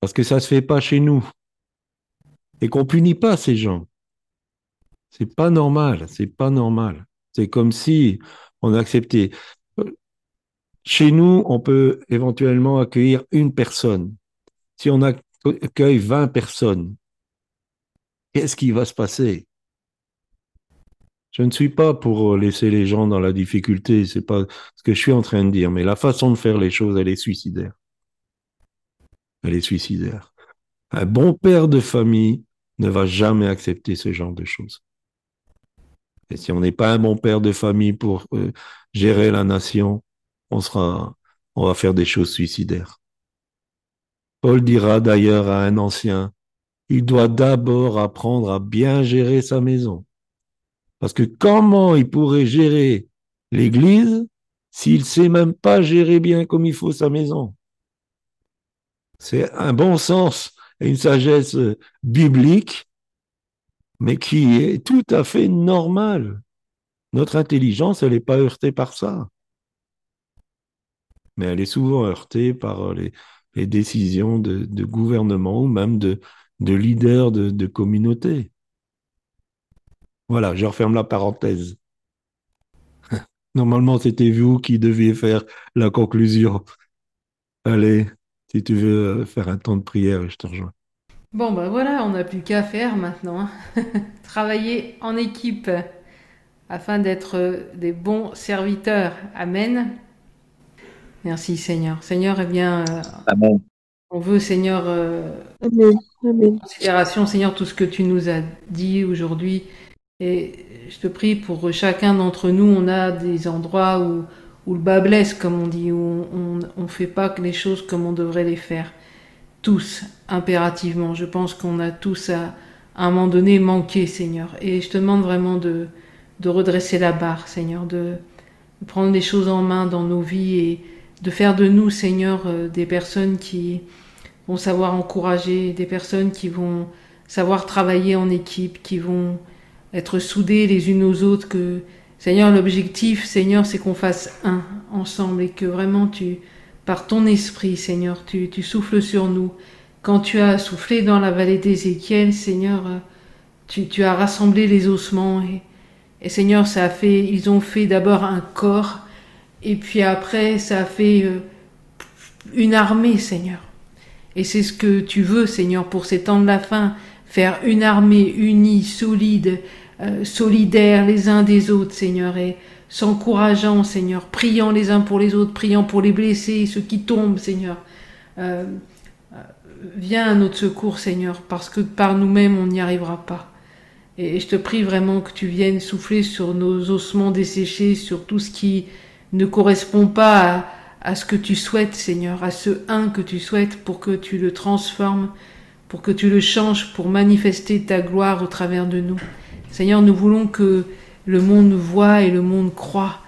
Parce que ça ne se fait pas chez nous. Et qu'on punit pas ces gens. C'est pas normal, c'est pas normal. C'est comme si on acceptait. Chez nous, on peut éventuellement accueillir une personne. Si on accueille 20 personnes, qu'est-ce qui va se passer? Je ne suis pas pour laisser les gens dans la difficulté, c'est pas ce que je suis en train de dire, mais la façon de faire les choses, elle est suicidaire. Elle est suicidaire. Un bon père de famille ne va jamais accepter ce genre de choses. Et si on n'est pas un bon père de famille pour euh, gérer la nation, on sera, on va faire des choses suicidaires. Paul dira d'ailleurs à un ancien, il doit d'abord apprendre à bien gérer sa maison. Parce que comment il pourrait gérer l'église s'il sait même pas gérer bien comme il faut sa maison? C'est un bon sens et une sagesse biblique mais qui est tout à fait normal. Notre intelligence, elle n'est pas heurtée par ça. Mais elle est souvent heurtée par les, décisions de, gouvernement ou même de, de leaders de, de communautés. Voilà, je referme la parenthèse. [LAUGHS] Normalement, c'était vous qui deviez faire la conclusion. Allez, si tu veux faire un temps de prière, je te rejoins. Bon, ben voilà, on n'a plus qu'à faire maintenant. Hein. [LAUGHS] Travailler en équipe afin d'être des bons serviteurs. Amen. Merci Seigneur. Seigneur, eh bien, euh, on veut Seigneur, euh, Amen. considération Seigneur tout ce que tu nous as dit aujourd'hui. Et je te prie pour chacun d'entre nous, on a des endroits où, où le bas blesse, comme on dit, où on ne fait pas les choses comme on devrait les faire tous, impérativement. Je pense qu'on a tous à, un moment donné manqué, Seigneur. Et je te demande vraiment de, de redresser la barre, Seigneur, de, prendre les choses en main dans nos vies et de faire de nous, Seigneur, euh, des personnes qui vont savoir encourager, des personnes qui vont savoir travailler en équipe, qui vont être soudées les unes aux autres, que Seigneur, l'objectif, Seigneur, c'est qu'on fasse un ensemble et que vraiment tu, par ton esprit, Seigneur, tu, souffles sur nous. Quand tu as soufflé dans la vallée d'Ézéchiel, Seigneur, tu, as rassemblé les ossements et, Seigneur, ça a fait, ils ont fait d'abord un corps et puis après, ça a fait euh, une armée, Seigneur. Et c'est ce que tu veux, Seigneur, pour ces temps de la fin, faire une armée unie, solide, euh, solidaire les uns des autres, Seigneur, et s'encourageant, Seigneur, priant les uns pour les autres, priant pour les blessés, ceux qui tombent, Seigneur. Euh, viens à notre secours, Seigneur, parce que par nous-mêmes, on n'y arrivera pas. Et je te prie vraiment que tu viennes souffler sur nos ossements desséchés, sur tout ce qui ne correspond pas à, ce que tu souhaites, Seigneur, à ce un que tu souhaites pour que tu le transformes, pour que tu le changes, pour manifester ta gloire au travers de nous. Seigneur, nous voulons que le monde voit et le monde croit.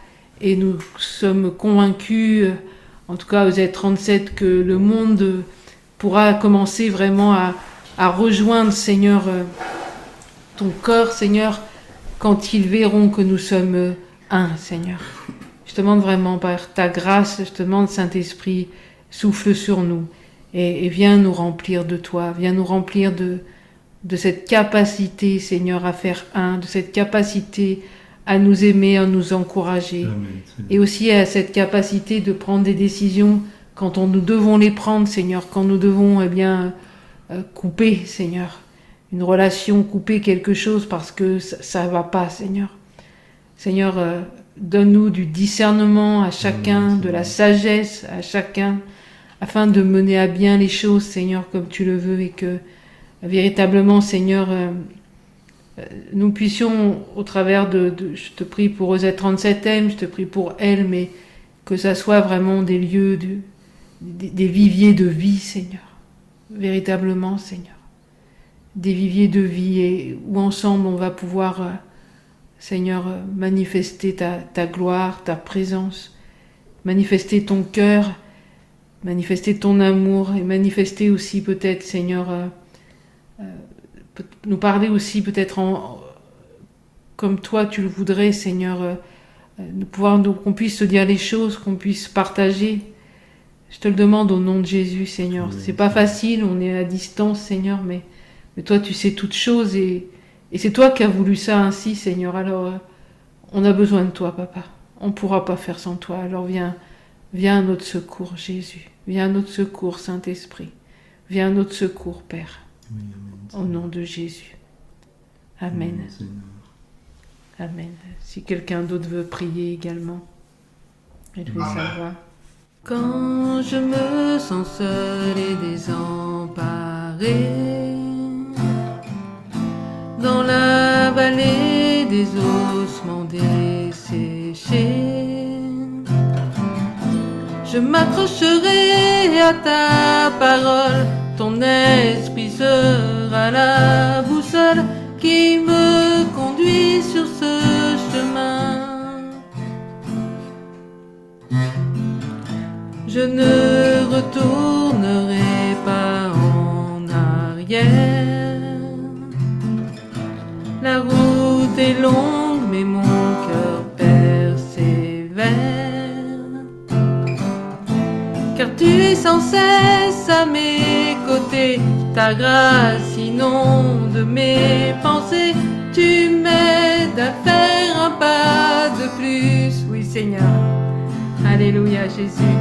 Et nous sommes convaincus, en tout cas aux Z37, que le monde pourra commencer vraiment à, à rejoindre, Seigneur, ton corps, Seigneur, quand ils verront que nous sommes un, Seigneur. Je te demande vraiment, par ta grâce, je te demande, Saint-Esprit, souffle sur nous et, et, viens nous remplir de toi, viens nous remplir de, de cette capacité, Seigneur, à faire un, de cette capacité à nous aimer, à nous encourager, Amen, et aussi à cette capacité de prendre des décisions quand on, nous devons les prendre, Seigneur, quand nous devons, eh bien, euh, couper, Seigneur, une relation, couper quelque chose parce que ça ne va pas, Seigneur. Seigneur, euh, donne-nous du discernement à chacun, Amen, de la sagesse à chacun, afin de mener à bien les choses, Seigneur, comme tu le veux, et que véritablement, Seigneur, euh, euh, nous puissions, au travers de, de- je te prie pour Rosette 37M, je te prie pour elle, mais que ça soit vraiment des lieux, de- des, des viviers de vie, Seigneur. Véritablement, Seigneur. Des viviers de vie et où ensemble on va pouvoir, euh, Seigneur, manifester ta, ta gloire, ta présence, manifester ton cœur, manifester ton amour et manifester aussi peut-être, Seigneur, euh, euh, nous parler aussi peut-être en, comme toi tu le voudrais, Seigneur, euh, pouvoir qu'on puisse se dire les choses, qu'on puisse partager. Je te le demande au nom de Jésus, Seigneur. C'est pas facile, on est à distance, Seigneur, mais, mais toi tu sais toutes choses et, et c'est toi qui as voulu ça ainsi, Seigneur. Alors euh, on a besoin de toi, Papa. On ne pourra pas faire sans toi. Alors viens, viens à notre secours, Jésus. Viens à notre secours, Saint-Esprit. Viens à notre secours, Père. Oui, amen. Au nom de Jésus. Amen. Amen. Si quelqu'un d'autre veut prier également, je vais savoir. Quand je me sens seul et désemparé, dans la vallée des ossements desséchés, je m'accrocherai à ta parole, ton esprit sera la boussole qui me conduit sur ce chemin. Je ne retournerai pas en arrière. La route est longue, mais mon cœur persévère. Car tu es sans cesse à mes côtés, ta grâce inonde mes pensées, tu m'aides à faire un pas de plus. Oui Seigneur, Alléluia Jésus.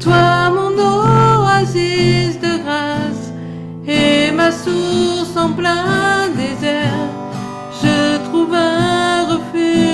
Toi mon oasis de grâce et ma source en plein désert, je trouve un refuge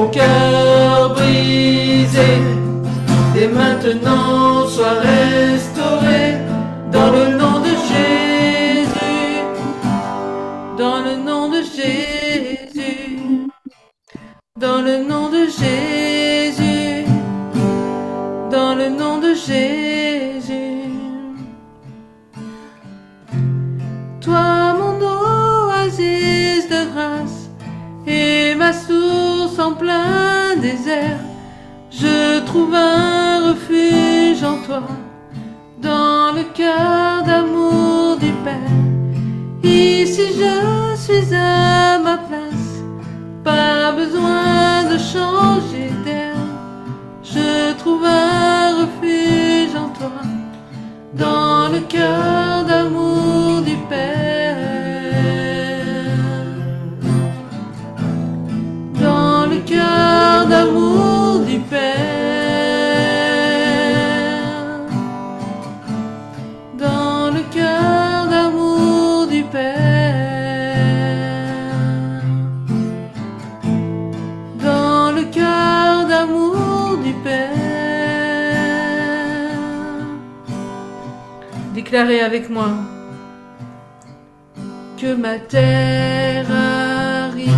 mon cœur brisé, et maintenant sois restauré dans le moi. Que ma terre aride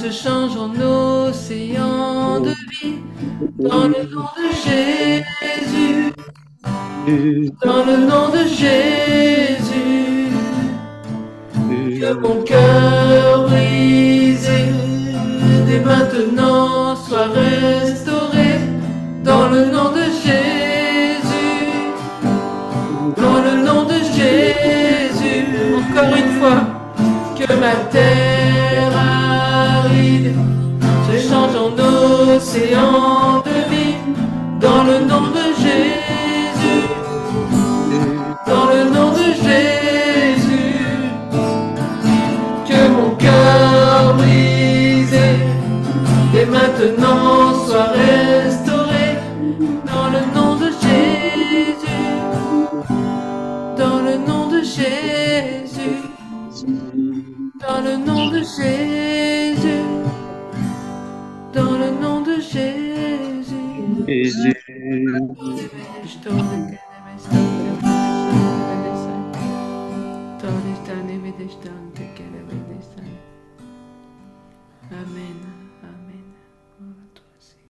se change en océan de vie. Dans le nom de Jésus. Dans le nom de Jésus, que mon cœur brisé dès maintenant soit restauré dans le nom de la terre aride. Se change en océan de vie dans le nom de Jésus, dans le nom de Jésus. Jésus. Jésus.